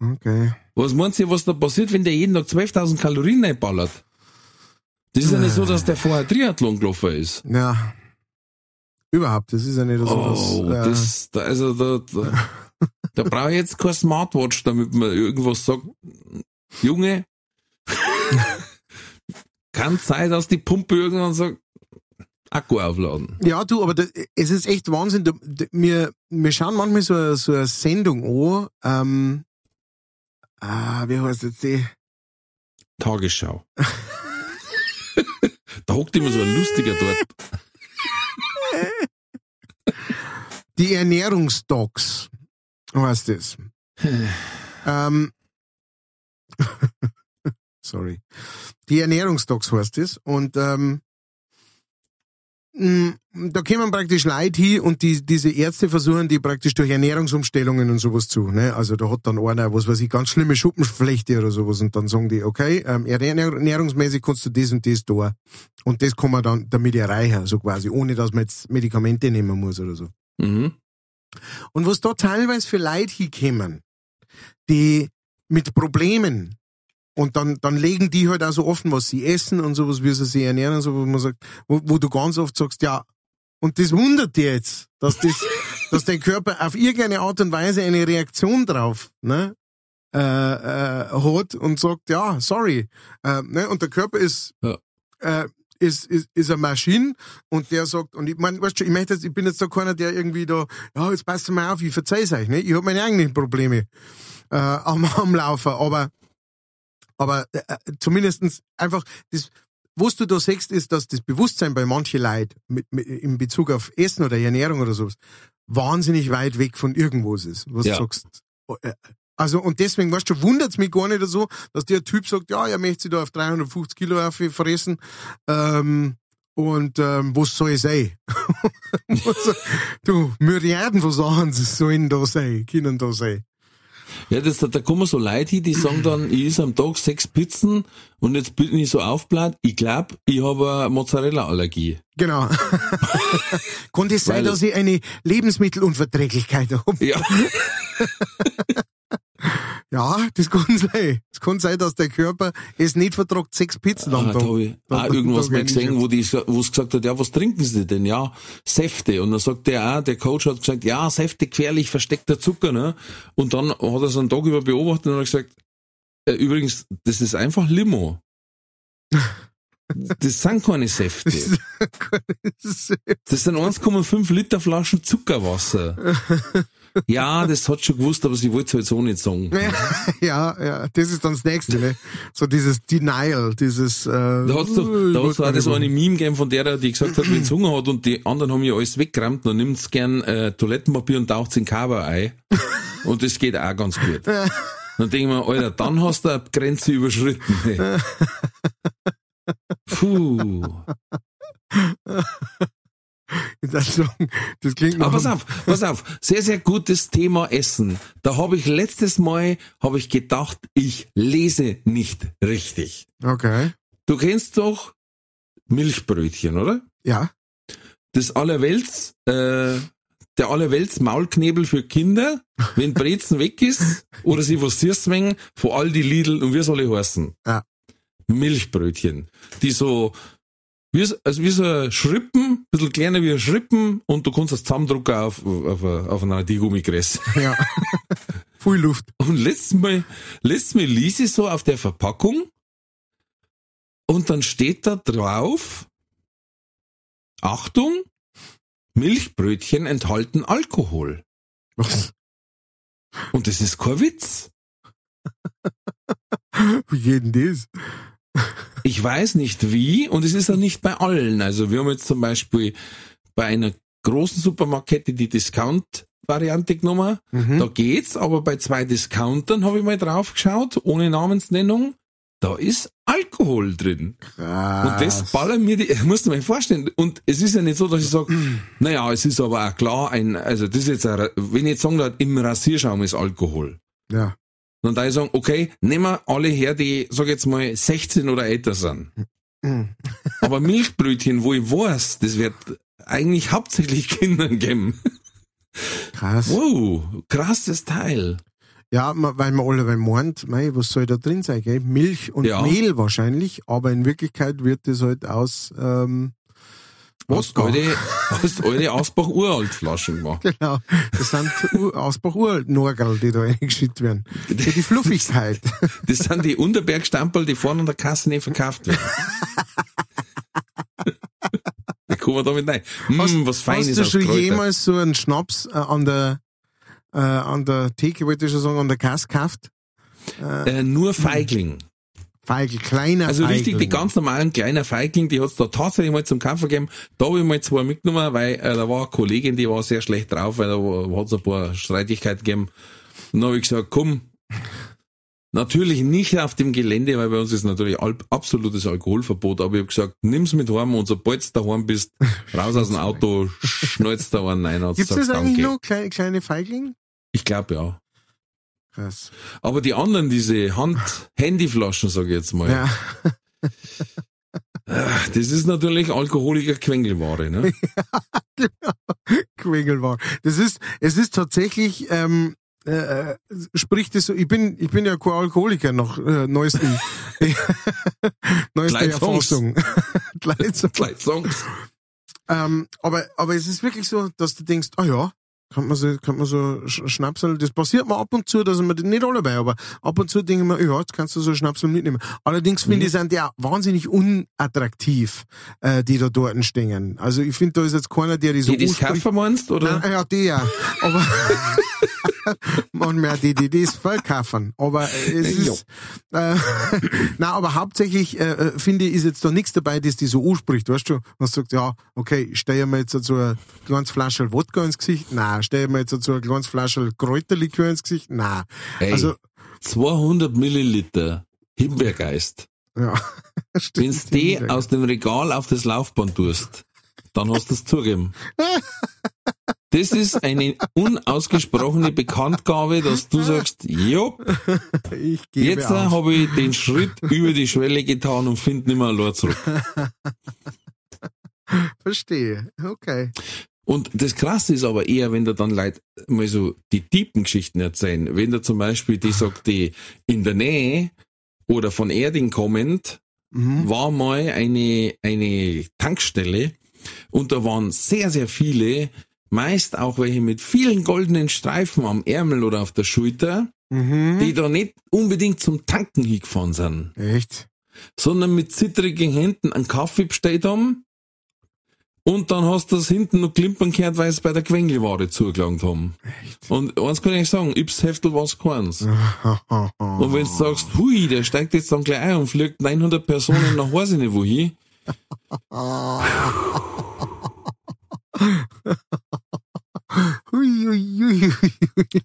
Okay. Was meinst du, was da passiert, wenn der jeden Tag 12.000 Kalorien reinballert? Das ist ja nicht so, dass der vorher Triathlon gelaufen ist. Ja. Überhaupt, das ist ja nicht so, Oh, dass, äh, das, da, also da, da, (laughs) da brauche ich jetzt kein Smartwatch, damit man irgendwas sagt. Junge, kann sein, dass die Pumpe irgendwann sagt, Akku aufladen. Ja, du, aber da, es ist echt Wahnsinn. Da, da, wir, wir schauen manchmal so, eine- so eine Sendung an. Ähm, ah, wie heißt jetzt die? Tagesschau. (laughs) da hockt immer so ein Lustiger dort. (laughs) Die Ernährungsdocs. Heißt das? (sighs) ähm, (laughs) sorry. Die Ernährungsdocs heißt das. Und ähm, mh, da kommen praktisch Leute hin und die, diese Ärzte versuchen die praktisch durch Ernährungsumstellungen und sowas zu. Ne? Also da hat dann einer, was weiß ich, ganz schlimme Schuppenflechte oder sowas und dann sagen die, okay, ähm, ernähr- ernährungsmäßig kannst du das und das da. Und das kann man dann damit erreichen, so quasi, ohne dass man jetzt Medikamente nehmen muss oder so. Mhm. Und was da teilweise für Leute hinkommen, die mit Problemen und dann, dann legen die halt auch so offen, was sie essen und sowas, wie sie sich ernähren und so, wo man sagt, wo, wo du ganz oft sagst, ja, und das wundert dir jetzt, dass das, (laughs) dass dein Körper auf irgendeine Art und Weise eine Reaktion drauf, ne, äh, äh, hat und sagt, ja, sorry, äh, ne, und der Körper ist, Ja. äh, ist, ist, ist eine Maschine und der sagt, und ich mein, weißt du, ich möchte jetzt, ich bin jetzt da keiner, der irgendwie da, ja, jetzt passt mal auf, ich verzeih's euch, ne? Ich habe meine eigenen Probleme äh, am, am Laufen, aber, aber äh, zumindestens einfach das, was du da siehst, ist, dass das Bewusstsein bei manchen Leuten mit, mit, in Bezug auf Essen oder Ernährung oder sowas wahnsinnig weit weg von irgendwas ist, was Ja. sagst. Äh, Also, und deswegen, weißt du, wundert's mich gar nicht so, dass der Typ sagt, ja, er möchte sich da auf 350 Kilo auffressen, ähm, und ähm, was soll sein? (laughs) Was- du, Myriaden von Sachen sollen da sein, können da sein. Ja, das, da kommen so Leute hin, die sagen dann, ich esse am Tag sechs Pizzen und jetzt bin ich so aufgebläht, ich glaub, ich habe eine Mozzarella-Allergie. Genau. (laughs) Kann das sein, Weil- dass ich eine Lebensmittelunverträglichkeit habe? Ja, (laughs) Ja, das kann (laughs) sein. Es kann sein, dass der Körper es nicht vertragt, sechs Pizzen am ah, Tag. da habe ich auch irgendwas mal gesehen, wo die, wo es gesagt hat, ja, was trinken Sie denn? Ja, Säfte. Und dann sagt der auch, der Coach hat gesagt, ja, Säfte gefährlich, versteckter Zucker, ne? Und dann hat er so einen Tag über beobachtet und hat gesagt, äh, übrigens, das ist einfach Limo. Das sind keine Säfte. Das sind 1,5 Liter Flaschen Zuckerwasser. (laughs) Ja, das hat schon gewusst, aber sie wollte es halt so nicht sagen. (laughs) ja, ja, das ist dann das nächste, ne? So dieses Denial, dieses, äh, Da hat's doch, uh, da hat's auch das eine Meme gegeben von der, die gesagt hat, wenn sie Hunger hat und die anderen haben ja alles weggerammt, dann nimmt's gern äh, Toilettenpapier und taucht's in Kaba ein. Und das geht auch ganz gut. Dann denke ich mir, Alter, dann hast du eine Grenze überschritten. Hey. (laughs) Puh. Ich darf sagen, das klingt Aber pass auf, pass auf, sehr, sehr gutes Thema Essen. Da habe ich letztes Mal, habe ich gedacht, ich lese nicht richtig. Okay. Du kennst doch Milchbrötchen, oder? Ja. Das allerwelts, äh, der allerwelts Maulknebel für Kinder, wenn Brezen weg ist, (laughs) oder sie was süß mengen, von all die Lidl und wie soll ich heißen? Ja. Milchbrötchen, die so, wie, so- also wie so ein Schrippen, ein bisschen kleiner wie ein Schrippen und du kannst das zusammendrucken auf, auf, auf, einer Radiergummigress. Ja. (laughs) Viel Luft. Und letztes Mal, letztes Mal ließ ich so auf der Verpackung und dann steht da drauf, Achtung, Milchbrötchen enthalten Alkohol. Was? Und das ist kein Witz. Wie geht denn das? Ich weiß nicht wie und es ist auch nicht bei allen. Also wir haben jetzt zum Beispiel bei einer großen Supermarktkette die Discount-Variante genommen. Mhm. Da geht's, aber bei zwei Discountern habe ich mal drauf geschaut, ohne Namensnennung. Da ist Alkohol drin. Und das ballern mir die, (laughs) musst du mir vorstellen. Und es ist ja nicht so, dass ich sage, (clears throat) naja, es ist aber auch klar, ein, also das ist jetzt, ein, wenn ich jetzt sagen darf, im Rasierschaum ist Alkohol. Ja. Dann da ich sagen, okay, nehmen wir alle her, die, sag jetzt mal, 16 oder älter sind. Mhm. Aber Milchbrötchen, wo ich weiß, das wird eigentlich hauptsächlich (laughs) Kindern geben. Krass. Wow, krasses Teil. Ja, weil man alle meint, mei, was soll da drin sein, gell? Milch und Ja. Mehl wahrscheinlich, aber in Wirklichkeit wird das halt aus, ähm, Wodka. alte, aus alte Ausbach-Uralt-Flaschen gemacht. Genau. Das sind Ausbach Urnorgel, die da eingeschüttet werden. Für die Fluffigkeit. (laughs) Das sind die Unterbergstampel, die vorne an der Kasse nicht verkauft werden. Wie kommen wir damit rein? Hm, was Feines Hast du schon Kräuter. jemals so einen Schnaps äh, an der äh, an der Theke, wollte ich schon sagen, an der Kasse gekauft? Äh, nur Feigling. Feigl, kleiner Also Feigl. richtig, die ganz normalen kleinen Feigling, die hat's da tatsächlich mal zum Kampf gegeben. Da habe ich mal zwei mitgenommen, weil äh, da war eine Kollegin, die war sehr schlecht drauf, weil da hat's ein paar Streitigkeiten gegeben. Und dann habe ich gesagt, komm, Natürlich nicht auf dem Gelände, weil bei uns ist natürlich absolutes Alkoholverbot, aber ich habe gesagt, nimm's mit heim und sobald du daheim bist, (laughs) raus aus dem Auto, schnallst da einen rein sagst das eigentlich danke. noch, kleine, kleine Feigling? Ich glaube ja. Krass. Aber die anderen, diese Hand-Handyflaschen, (laughs) sage ich jetzt mal, Ja. (laughs) das ist natürlich alkoholiger Quengelware, ne? (laughs) Quengelwar. Das ist, es ist tatsächlich, ähm, äh, äh, spricht es so, ich bin, ich bin ja kein Alkoholiker nach äh, neuesten. Gleich Songs. Gleich Songs. ähm, aber, aber es ist wirklich so, dass du denkst, ah ja, kann man so, kann man so Sch- Schnapsel, das passiert mir ab und zu, dass man nicht alle dabei, aber ab und zu denke ich mir, ja, jetzt kannst du so Schnapsel mitnehmen. Allerdings finde ich, sind die auch wahnsinnig unattraktiv, äh, die da dort stehen. Also ich finde, da ist jetzt keiner, der die so Die kaufen meinst, oder? Nein, ja, die ja. Aber (laughs) man mehr die, die das verkaufen. Aber äh, es Ja. ist, äh, (laughs) na, aber hauptsächlich äh, äh, finde ich, ist jetzt da nichts dabei, das die so anspricht, weißt du? Man sagt, ja, okay, stell mir jetzt so ein kleines Flasche Wodka ins Gesicht? Nein. Stell mir jetzt so ein kleines Flasche Kräuterlikör ins Gesicht? Nein. Ey, Also, 200 Milliliter Himbeergeist. ja. (laughs) Wenn du die aus dem Regal auf das Laufband tust, dann hast du es zugeben. (laughs) Das ist eine unausgesprochene Bekanntgabe, dass du sagst, jo, ich gebe jetzt habe ich den Schritt über die Schwelle getan und finde nicht mehr allein zurück. (laughs) Verstehe. Okay. Und das Krasse ist aber eher, wenn da dann Leute mal so die tiefen Geschichten erzählen. Wenn da zum Beispiel die sagt, die in der Nähe oder von Erding kommend, Mhm. war mal eine, eine Tankstelle und da waren sehr, sehr viele, meist auch welche mit vielen goldenen Streifen am Ärmel oder auf der Schulter, Mhm. die da nicht unbedingt zum Tanken hingefahren sind, Echt? sondern mit zittrigen Händen einen Kaffee bestellt haben und dann hast du das hinten noch klimpern gehört, weil sie bei der Quengelware zugelangt haben. Und eins kann ich sagen, Ips Heftel war's keins. (laughs) Und wenn du sagst, hui, der steigt jetzt dann gleich ein und fliegt 900 Personen nach ich nicht wohin, Hui, hui, hui, hui.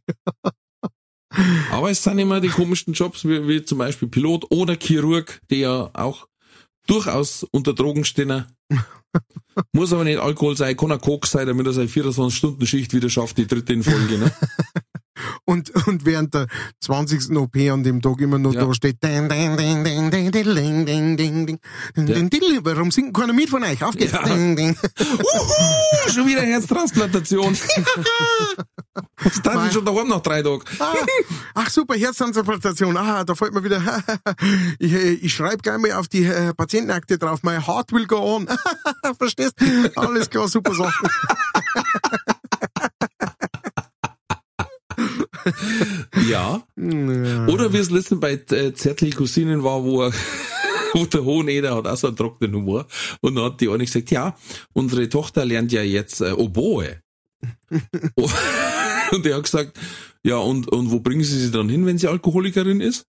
Aber es sind immer die komischsten Jobs, wie, wie zum Beispiel Pilot oder Chirurg, die ja auch durchaus unter Drogen stehen. (laughs) Muss aber nicht Alkohol sein, kann auch Koks sein, damit er seine 24-Stunden-Schicht wieder schafft, die dritte in Folge. Ne? (laughs) Und, und während der 20. OP an dem Tag immer noch Ja. da steht, ding, ding, ding, ding, ding, ding, ding, ding, ding, ding, ding, ding, warum singt keiner mit von euch? Auf geht's. Ja. Ding, ding. Uhu, schon wieder Herztransplantation. Das ich schon daheim nach drei Tagen. Ah, ach super, Herztransplantation. Ah, da fällt mir wieder. Ich, äh, ich schreibe gleich mal auf die äh, Patientenakte drauf. My heart will go on. Verstehst? Alles klar, super Sachen. (laughs) Ja. Ja. Oder wie es letztens bei äh, Zärtliche Cousinen war, wo, er, (laughs) wo der Hoheneder hat auch so einen trockenen Humor. Und dann hat die eine gesagt, ja, unsere Tochter lernt ja jetzt äh, Oboe. (laughs) Oh, und er hat gesagt, ja, und, und wo bringen Sie sie dann hin, wenn sie Alkoholikerin ist?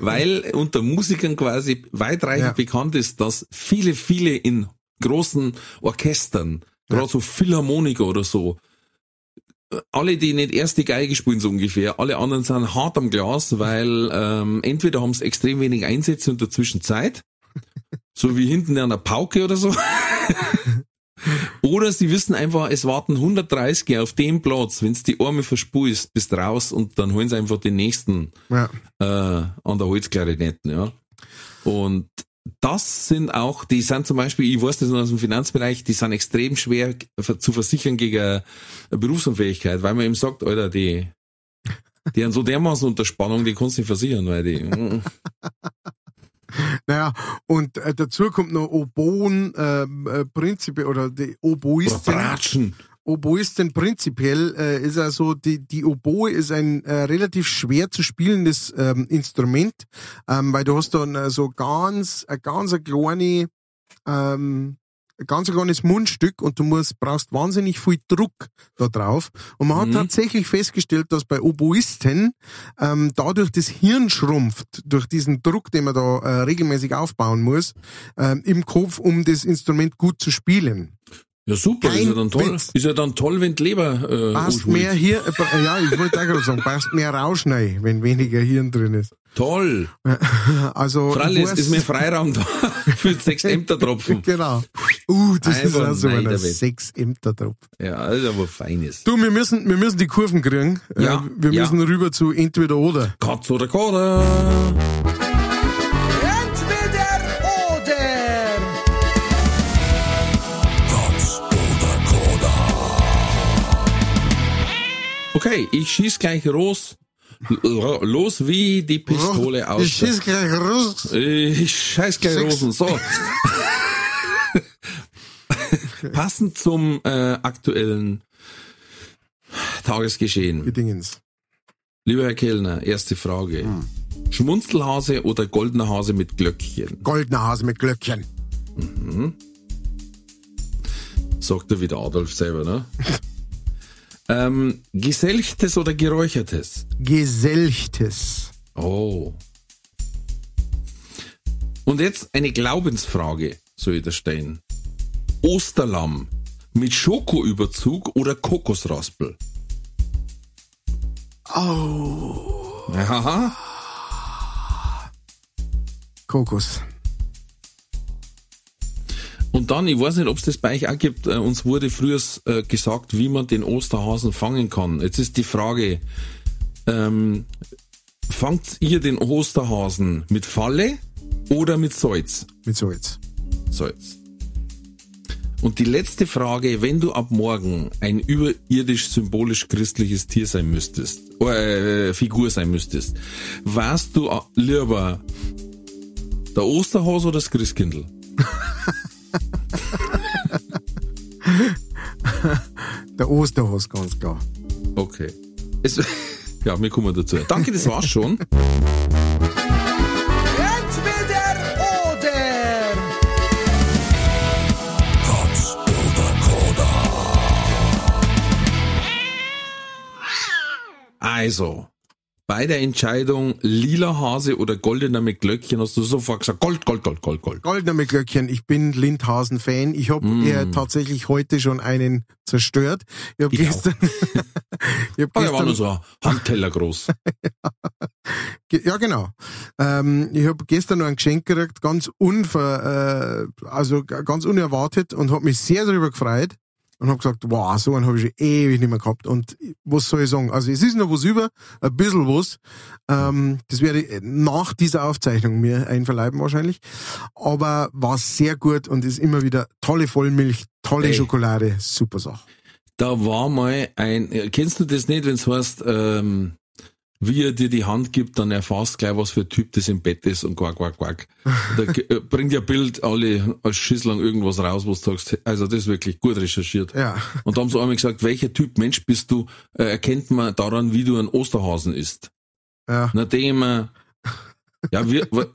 Weil unter Musikern quasi weitreichend Ja. bekannt ist, dass viele, viele in großen Orchestern, gerade so Philharmoniker oder so, alle, die nicht erste Geige spielen, so ungefähr, alle anderen sind hart am Glas, weil ähm, entweder haben sie extrem wenig Einsätze und dazwischen Zeit, so wie hinten an der Pauke oder so, (laughs) oder sie wissen einfach, es warten 130 auf dem Platz, wenn die Arme verspulst, bist raus und dann holen sie einfach den nächsten Ja. äh, an der Holzklarinetten, ja. Und das sind auch, die sind zum Beispiel, ich weiß das noch aus dem Finanzbereich, die sind extrem schwer zu versichern gegen eine Berufsunfähigkeit, weil man eben sagt, Alter, die, die haben so dermaßen unter Spannung, die kannst du nicht versichern, weil die, (laughs) mm, Naja, und äh, dazu kommt noch Oboen ähm, äh, prinzipiell oder die oder Oboistin prinzipiell äh, ist also die die Oboe ist ein äh, relativ schwer zu spielendes ähm, Instrument, ähm, weil du hast dann äh, so ganz ein ganz eine kleine ähm, ganz ein kleines Mundstück und du musst brauchst wahnsinnig viel Druck da drauf und man hat Mhm. tatsächlich festgestellt, dass bei Oboisten ähm, dadurch das Hirn schrumpft durch diesen Druck, den man da äh, regelmäßig aufbauen muss ähm, im Kopf, um das Instrument gut zu spielen. Ja, super, Kein ist ja dann toll. Witz. Ist ja dann toll, wenn die Leber äh, Passt mehr hier, äh, ja, ich wollte auch gerade sagen, passt mehr Rausch rein, wenn weniger Hirn drin ist. Toll. (laughs) Also, Freilich ich ist, ist mehr Freiraum da (laughs) für sechs (laughs) Ämtertropfen. Genau. Uh, das ist Einfach auch so nein einer damit. sechs Ämter drauf. Ja, das ist aber feines. Du, wir müssen, wir müssen die Kurven kriegen. Ja, Äh, Wir ja. müssen rüber zu entweder oder. Katz oder Koda. Okay, ich schieß gleich los. Los wie die Pistole aus. Ich schieß gleich raus. Ich scheiß gleich. Rosen. So. Passend zum äh, aktuellen Tagesgeschehen. Gedingens. Lieber Herr Kellner, erste Frage. Schmunzelhase oder goldener Hase mit Glöckchen? Goldener Hase mit Glöckchen. Sagt er wieder Adolf selber, ne? (laughs) ähm, geselchtes oder geräuchertes? Geselchtes. Oh. Und jetzt eine Glaubensfrage, soll ich da stellen. Osterlamm mit Schokoüberzug oder Kokosraspel? Oh. Aha. Kokos. Und dann, ich weiß nicht, ob es das bei euch auch gibt, äh, uns wurde früher äh, gesagt, wie man den Osterhasen fangen kann. Jetzt ist die Frage, ähm, fangt ihr den Osterhasen mit Falle oder mit Salz? Mit Salz. Salz. Und die letzte Frage, wenn du ab morgen ein überirdisch symbolisch christliches Tier sein müsstest, äh, Figur sein müsstest, warst du äh, lieber der Osterhase oder das Christkindl? (laughs) (laughs) Der Osterhas, ganz klar. Okay. Es, (laughs) ja, wir kommen dazu. Danke, das war's schon. Entweder oder. Also, bei der Entscheidung lila Hase oder goldener mit Glöckchen hast du sofort gesagt, Gold, Gold, Gold, Gold, Gold. Goldener mit Glöckchen. Ich bin Lindhasen-Fan. Ich habe Mm. tatsächlich heute schon einen zerstört. Ich habe gestern, (laughs) ich hab der war nur gestern so ein Handteller groß. (laughs) Ge- Ja, genau. Ähm, ich habe gestern noch ein Geschenk gekriegt, ganz unver, äh, also ganz unerwartet und habe mich sehr darüber gefreut und habe gesagt, wow, so einen habe ich schon ewig nicht mehr gehabt. Und was soll ich sagen? Also es ist noch was über, ein bisschen was. Ähm, das werde ich nach dieser Aufzeichnung mir einverleiben wahrscheinlich. Aber war sehr gut und ist immer wieder tolle Vollmilch, tolle Ey. Schokolade, super Sache. Da war mal ein, kennst du das nicht, wenn es heißt, ähm, wie er dir die Hand gibt, dann erfasst gleich, was für ein Typ das im Bett ist und quack, quack, quack. Da (laughs) äh, bringt ja Bild alle als Schisslang irgendwas raus, wo du sagst, also das ist wirklich gut recherchiert. Ja. Und da haben sie einmal gesagt, welcher Typ Mensch bist du, äh, erkennt man daran, wie du ein Osterhasen isst. Ja. Nachdem, äh, ja, wa-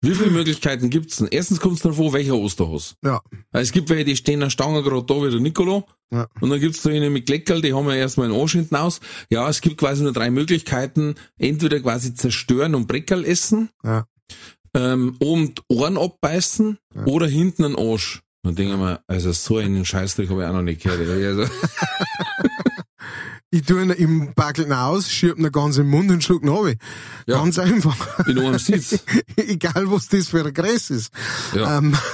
wie viele Möglichkeiten gibt's denn? Erstens kommt es davor, welcher Osterhas. Ja. Es gibt welche, die stehen an Stange gerade da wie der Nicolo. Ja. Und dann gibt's da eine mit Gleckerl, die haben ja erstmal einen Arsch hinten aus. Ja, es gibt quasi nur drei Möglichkeiten. Entweder quasi zerstören und Breckerl essen, Ja. ähm, oben die Ohren abbeißen oder hinten einen Arsch. Dann denke ich mir, also so einen Scheißdreck habe ich auch noch nicht gehört. (laughs) Also, Ich tue ihn im Backeln aus, schieb ihn ganz im Mund und schluck ihn runter. Ja. Ganz einfach. in einem Sitz. (laughs) Egal, was das für ein Gräs ist. Ja. Ähm, (laughs)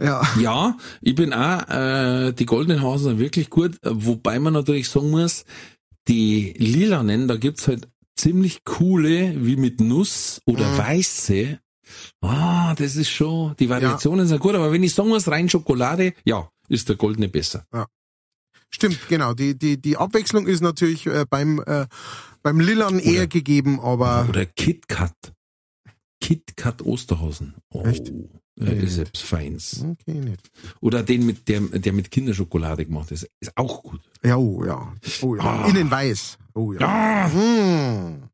ja, Ja, ich bin auch, äh, die goldenen Hasen sind wirklich gut, wobei man natürlich sagen muss, die lilanen, da gibt's halt ziemlich coole, wie mit Nuss oder Mhm. weiße. Ah, das ist schon, die Variationen sind gut, aber wenn ich sagen muss, rein Schokolade, ja, ist der goldene besser. Stimmt, genau. Die, die, die Abwechslung ist natürlich äh, beim, äh, beim Lilan eher gegeben, aber Oder KitKat. KitKat Osterhasen. Oh, Echt? Ja, ist selbst feins. okay, nicht. Oder den mit, der, der mit Kinderschokolade gemacht ist, ist auch gut. Ja, oh ja. Oh ja. Ah. Innen weiß. Oh ja. Mmh.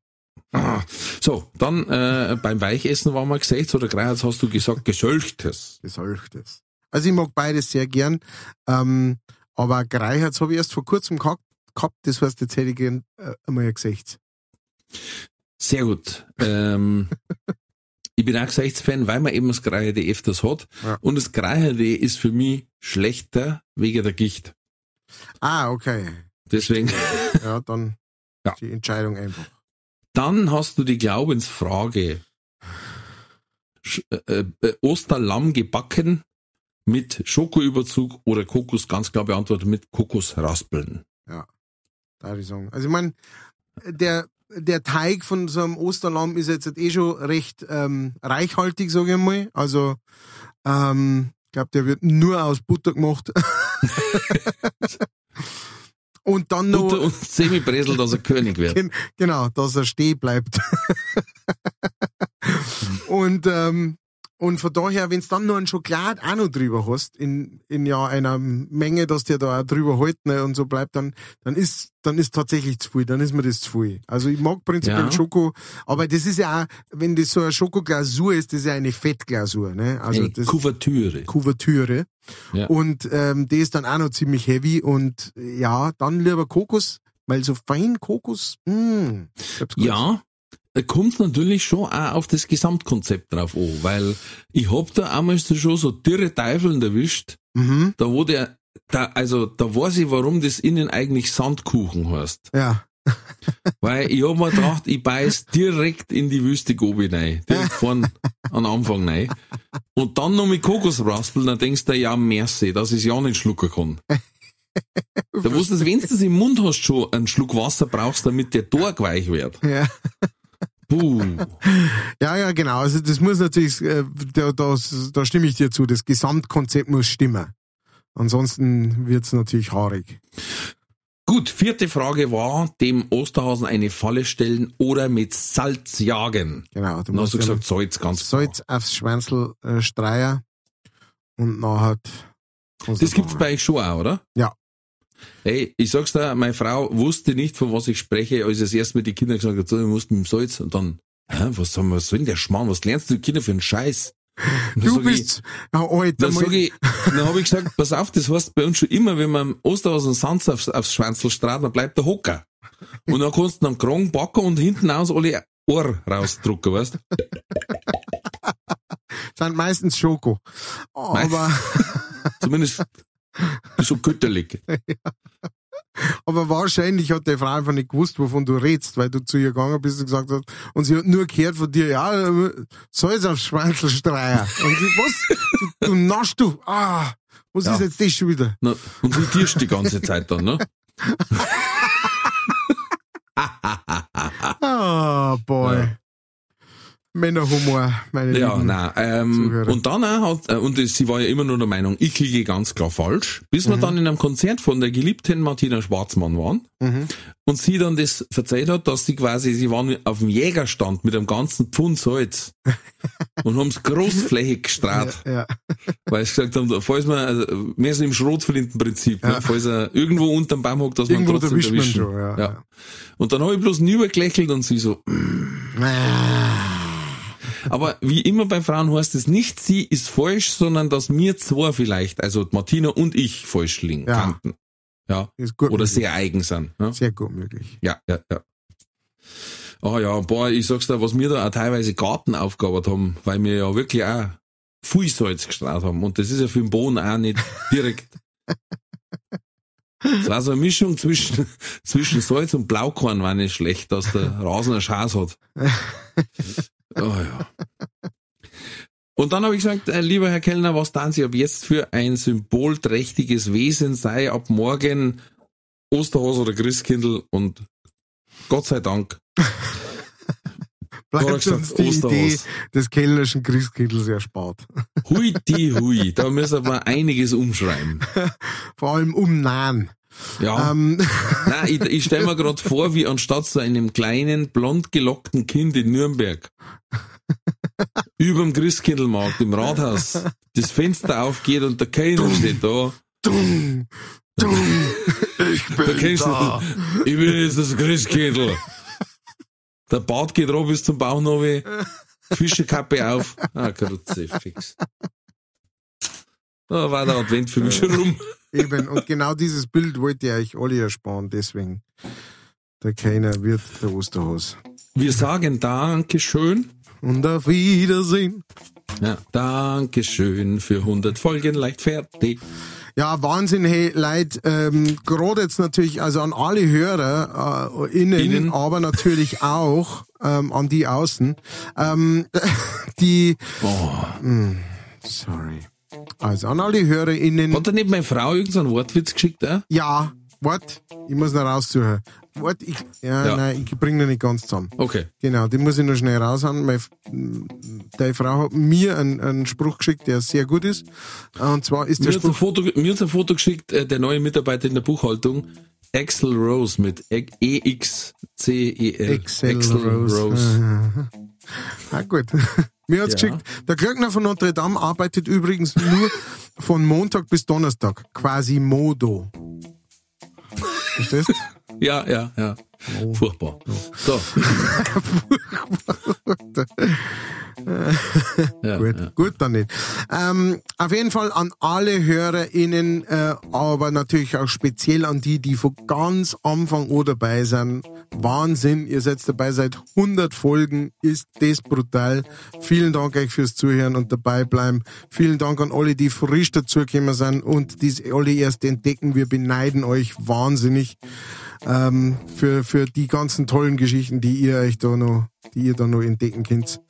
Ah, so, dann äh, beim Weichessen waren wir gesagt, oder gerade hast du gesagt, gesölchtes. Gesalchtes. Also ich mag beides sehr gern. Ähm, aber Greiherz habe ich erst vor kurzem gehabt, gehabt. Das heißt, jetzt hätte ich gern äh, einmal gesagt. Sehr gut. Ähm, (laughs) ich bin auch Gesichtsfan, weil man eben das Greierde öfters hat. Ja. Und das Greierde ist für mich schlechter wegen der Gicht. Ah, okay. Deswegen. Ja, dann (laughs) Ja. die Entscheidung einfach. Dann hast du die Glaubensfrage. Sch äh, äh, Osterlamm gebacken mit Schokoüberzug oder Kokos, ganz klar beantwortet mit Kokosraspeln. Da würde ich sagen. Also ich meine, der, der Teig von so einem Osterlamm ist jetzt eh schon recht ähm, reichhaltig, sage ich mal. Also ähm, ich glaube, der wird nur aus Butter gemacht. (laughs) und dann noch Butter und Semibresel, dass er König wird. Gen genau, dass er stehen bleibt. (laughs) und, ähm, und von daher, wenn du dann noch ein Schokolade auch noch drüber hast, in, in ja einer Menge, dass der da auch drüber hält ne, und so bleibt, dann, dann ist, dann ist tatsächlich zu viel, dann ist mir das zu viel. Also ich mag prinzipiell Ja. Schoko, aber das ist ja auch, wenn das so eine Schokoglasur ist, das ist ja eine Fettglasur, ne? Also Eine das Kuvertüre. Kuvertüre. Ja. Und ähm, die ist dann auch noch ziemlich heavy und ja, dann lieber Kokos, weil so fein Kokos, mh, gut. Ja, kommt natürlich schon auch auf das Gesamtkonzept drauf an, weil ich hab da einmal schon so dürre Teufeln erwischt, Mhm. da wo der, da, also da weiß ich, warum das innen eigentlich Sandkuchen heißt. Ja. (laughs) Weil ich hab mir gedacht, ich beiß direkt in die Wüste Gobi rein. Direkt vorn am Anfang rein. Und dann noch mit Kokosraspeln, dann denkst du, ja, merci, dass ich ja nicht schlucken kann. (laughs) Da wusstest du, wenn du das im Mund hast, schon einen Schluck Wasser brauchst, damit der Tag weich wird. Ja. Puh. (laughs) ja, ja, genau. Also das muss natürlich, äh, da, das, da stimme ich dir zu, das Gesamtkonzept muss stimmen. Ansonsten wird's natürlich haarig. Gut, vierte Frage war, dem Osterhasen eine Falle stellen oder mit Salz jagen. Genau. Du Dann hast du musst gesagt, Salz, ganz klar. Salz aufs Schwänzel äh, streichen und nachher Das gibt's machen. bei euch schon auch, oder? Ja. Hey, ich sag's dir, meine Frau wusste nicht, von was ich spreche, als das erst mit den Kindern gesagt hat, so, ich muss mit dem Salz und dann, hä, was soll, was soll denn der Schmarrn, was lernst du die Kinder für einen Scheiß? Und dann Du bist ja, alt. dann einmal- sag ich, dann habe ich gesagt, pass auf, das heißt bei uns schon immer, wenn man Osterhasen Sands aufs, aufs Schwänzel strahlt, dann bleibt der Hocker. Und dann kannst du am Kragen backen und hinten aus alle Ohr rausdrucken, weißt (laughs) sind meistens Schoko. Aber, (laughs) Zumindest so gütterlich. (laughs) aber wahrscheinlich hat die Frau einfach nicht gewusst, wovon du redst, weil du zu ihr gegangen bist und gesagt hast, und sie hat nur gehört von dir, ja, äh, Salz aufs Schwänzel streichen. Und sie, was? Du, du naschst du. Ah, was Ja. ist jetzt das schon wieder? Na, und du tierst die ganze Zeit dann, ne? (laughs) (laughs) Ah, boy. Ja. Männerhumor, meine Ja, Lieben. nein. Ähm, Zuhörer. und dann auch hat, äh, und sie war ja immer nur der Meinung, ich liege ganz klar falsch, bis Mhm. wir dann in einem Konzert von der geliebten Martina Schwarzmann waren Mhm. und sie dann das verzeiht hat, dass sie quasi, sie waren auf dem Jägerstand mit einem ganzen Pfund Salz (laughs) und haben es großflächig gestrahlt, Ja, (laughs) weil sie gesagt haben, falls man, also, mehr so im Schrotflintenprinzip, ne, Ja. falls er irgendwo unterm Baum hockt, dass irgendwo man trotzdem erwischt man erwischen. schon, ja. Ja. Und dann habe ich bloß nie gelächelt und sie so, Aber wie immer bei Frauen heißt es nicht, sie ist falsch, sondern dass wir zwei vielleicht, also Martina und ich falsch liegen Ja. kannten. Ja. Ist gut Oder möglich. sehr eigen sind. Ja, Sehr gut möglich. ja, ja. ja. Ah ja, boah, ich sag's dir, was wir da auch teilweise Garten aufgearbeitet haben, weil wir ja wirklich auch viel Salz gestrahlt haben. Und das ist ja für den Boden auch nicht direkt. Es war so eine Mischung zwischen, zwischen Salz und Blaukorn war nicht schlecht, dass der Rasen eine Chance hat. (laughs) Oh ja. Und dann habe ich gesagt, äh, lieber Herr Kellner, was tun Sie ab jetzt für ein symbolträchtiges Wesen sei ab morgen Osterhase oder Christkindl und Gott sei Dank. (laughs) Bleibt uns gesagt, die Osterhase. Idee des kellnerischen Christkindls erspart. Hui die hui, da müssen wir einiges umschreiben. (laughs) Vor allem umnahen. Ja, Ähm, (laughs) nein, ich, ich stelle mir gerade vor, wie anstatt so einem kleinen, blond gelockten Kind in Nürnberg (laughs) überm Christkindlmarkt im Rathaus das Fenster aufgeht und der Kellner steht da. dumm, dumm, ich Der bin da. du, ich bin jetzt das Christkindl. Der Bart geht runter bis zum Bauch noch weh. Fischekappe auf. Ah, Kruzifix. Da war der Advent für mich schon rum. Eben, und genau dieses Bild wollte ich euch alle ersparen, deswegen. Der Keiner wird der Osterhase. Wir sagen Dankeschön und auf Wiedersehen. Ja, Dankeschön für 100 Folgen leichtfertig. Ja, Wahnsinn, hey, Leute, ähm, gerade jetzt natürlich, also an alle Hörer, äh, innen, Innen. aber natürlich (laughs) auch ähm, an die außen, ähm, (laughs) die, Mm, sorry, also an alle HörerInnen, Hat da nicht meine Frau irgendeinen Wortwitz geschickt? Äh? ja, wart, ich muss noch raussuchen. Wart, ich, ja, Ja. nein, ich bringe noch nicht ganz zusammen. Okay. Genau, den muss ich noch schnell raushauen. Meine, deine Frau hat mir einen, einen Spruch geschickt, der sehr gut ist. Und zwar ist der Mir hat, ein Spruch, Foto, mir hat ein Foto geschickt, äh, der neue Mitarbeiter in der Buchhaltung, Axel Rose mit E- E-X-C-E-L. Excel Rose. (laughs) Ah, gut. Mir hat's Ja. geschickt. Der Glöckner von Notre Dame arbeitet übrigens nur von Montag bis Donnerstag. Quasi Modo. Verstehst? (laughs) Ja, ja, ja. Oh. Furchtbar. So. (laughs) ja, Gut, ja. gut dann nicht. Ähm, auf jeden Fall an alle HörerInnen, äh, aber natürlich auch speziell an die, die von ganz Anfang an dabei sind. Wahnsinn, ihr seid dabei seit 100 Folgen, ist das brutal. Vielen Dank euch fürs Zuhören und dabei bleiben. Vielen Dank an alle, die frisch dazugekommen sind und die alle erst entdecken. Wir beneiden euch wahnsinnig ähm, für, für die ganzen tollen Geschichten, die ihr euch da noch, die ihr da noch entdecken könnt.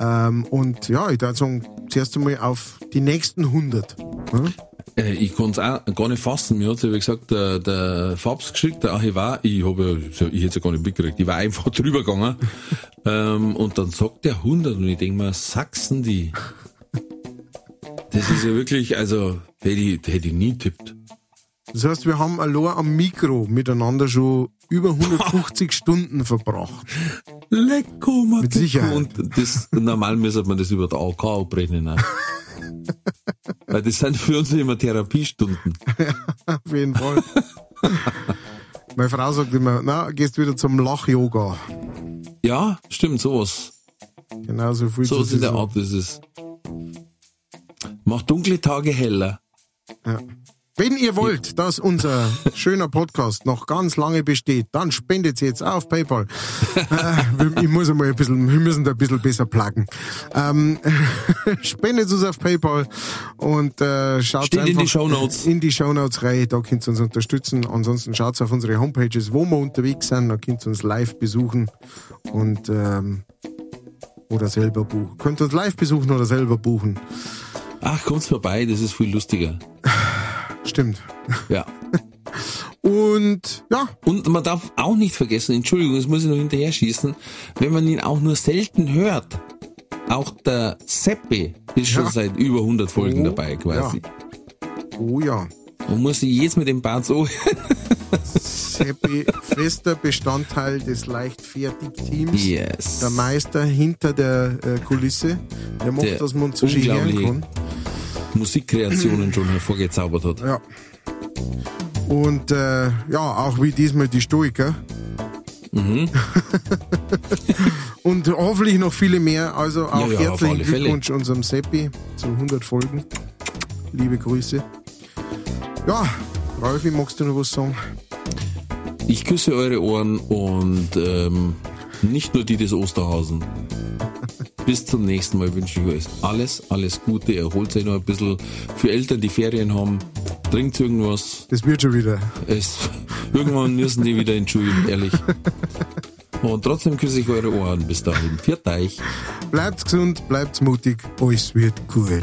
Ähm, und ja, ich würde sagen, zuerst einmal auf die nächsten 100. Hm? Äh, Ich kann es auch gar nicht fassen. Mir hat ja, wie gesagt, der, der Fabs geschickt, der Archivar, ich habe ich hätte es ja gar nicht mitgekriegt, ich war einfach (laughs) drüber gegangen. ähm, und dann sagt der 100 und ich denke mal, Sachsen die. Das ist ja wirklich, also, hätte ich, hätte ich nie tippt. Das heißt, wir haben allein am Mikro miteinander schon über 150 (laughs) Stunden verbracht. Lecko, Mann. Mit Sicherheit. Und das, normal müsste man das über der AK abbrechen. Ne? (laughs) Weil das sind für uns immer Therapiestunden. (laughs) Auf jeden Fall. Meine Frau sagt immer, na, gehst wieder zum Lach-Yoga. Ja, stimmt, sowas. Genauso viel So in der Art ist es. Macht dunkle Tage heller. Wenn ihr wollt, dass unser schöner Podcast noch ganz lange besteht, dann spendet jetzt auf PayPal. (laughs) äh, ich muss einmal ein bisschen, wir müssen da ein bisschen besser pluggen. Ähm, (laughs) spendet uns auf PayPal und äh, schaut Steht in einfach die Shownotes. in die Shownotes rein, da könnt ihr uns unterstützen. Ansonsten schaut auf unsere Homepages, wo wir unterwegs sind, da könnt ihr uns live besuchen und ähm, oder selber buchen. Könnt ihr uns live besuchen oder selber buchen. Ach, kommt's vorbei, das ist viel lustiger. (laughs) Stimmt. Ja. (laughs) Und ja, Und man darf auch nicht vergessen, Entschuldigung, das muss ich noch hinterher schießen, wenn man ihn auch nur selten hört. Auch der Seppi ist schon Ja. seit über 100 Folgen Oh, dabei quasi. oh ja. Man muss sich jetzt mit dem Bart so (laughs) Seppi, fester Bestandteil des Leichtfertig-Teams. Yes. Der Meister hinter der äh, Kulisse. Der macht, Der dass man so schön hören kann. Musikkreationen schon hervorgezaubert hat. Ja. Und äh, ja, auch wie diesmal die Stoiker. Mhm. (laughs) Und hoffentlich noch viele mehr. Also auch Ja, ja, herzlichen alle Fälle. Glückwunsch unserem Seppi zu 100 Folgen. Liebe Grüße. Ja, Ralfi, magst du noch was sagen? Ich küsse eure Ohren und ähm, nicht nur die des Osterhausen. (laughs) Bis zum nächsten Mal wünsche ich euch alles, alles Gute. Erholt euch noch ein bisschen. Für Eltern, die Ferien haben, trinkt irgendwas. Das wird schon wieder. Es, irgendwann müssen die wieder entschuldigen, ehrlich. (laughs) Und trotzdem küsse ich eure Ohren. Bis dahin. Viert euch. Bleibt gesund, bleibt mutig, alles wird gut.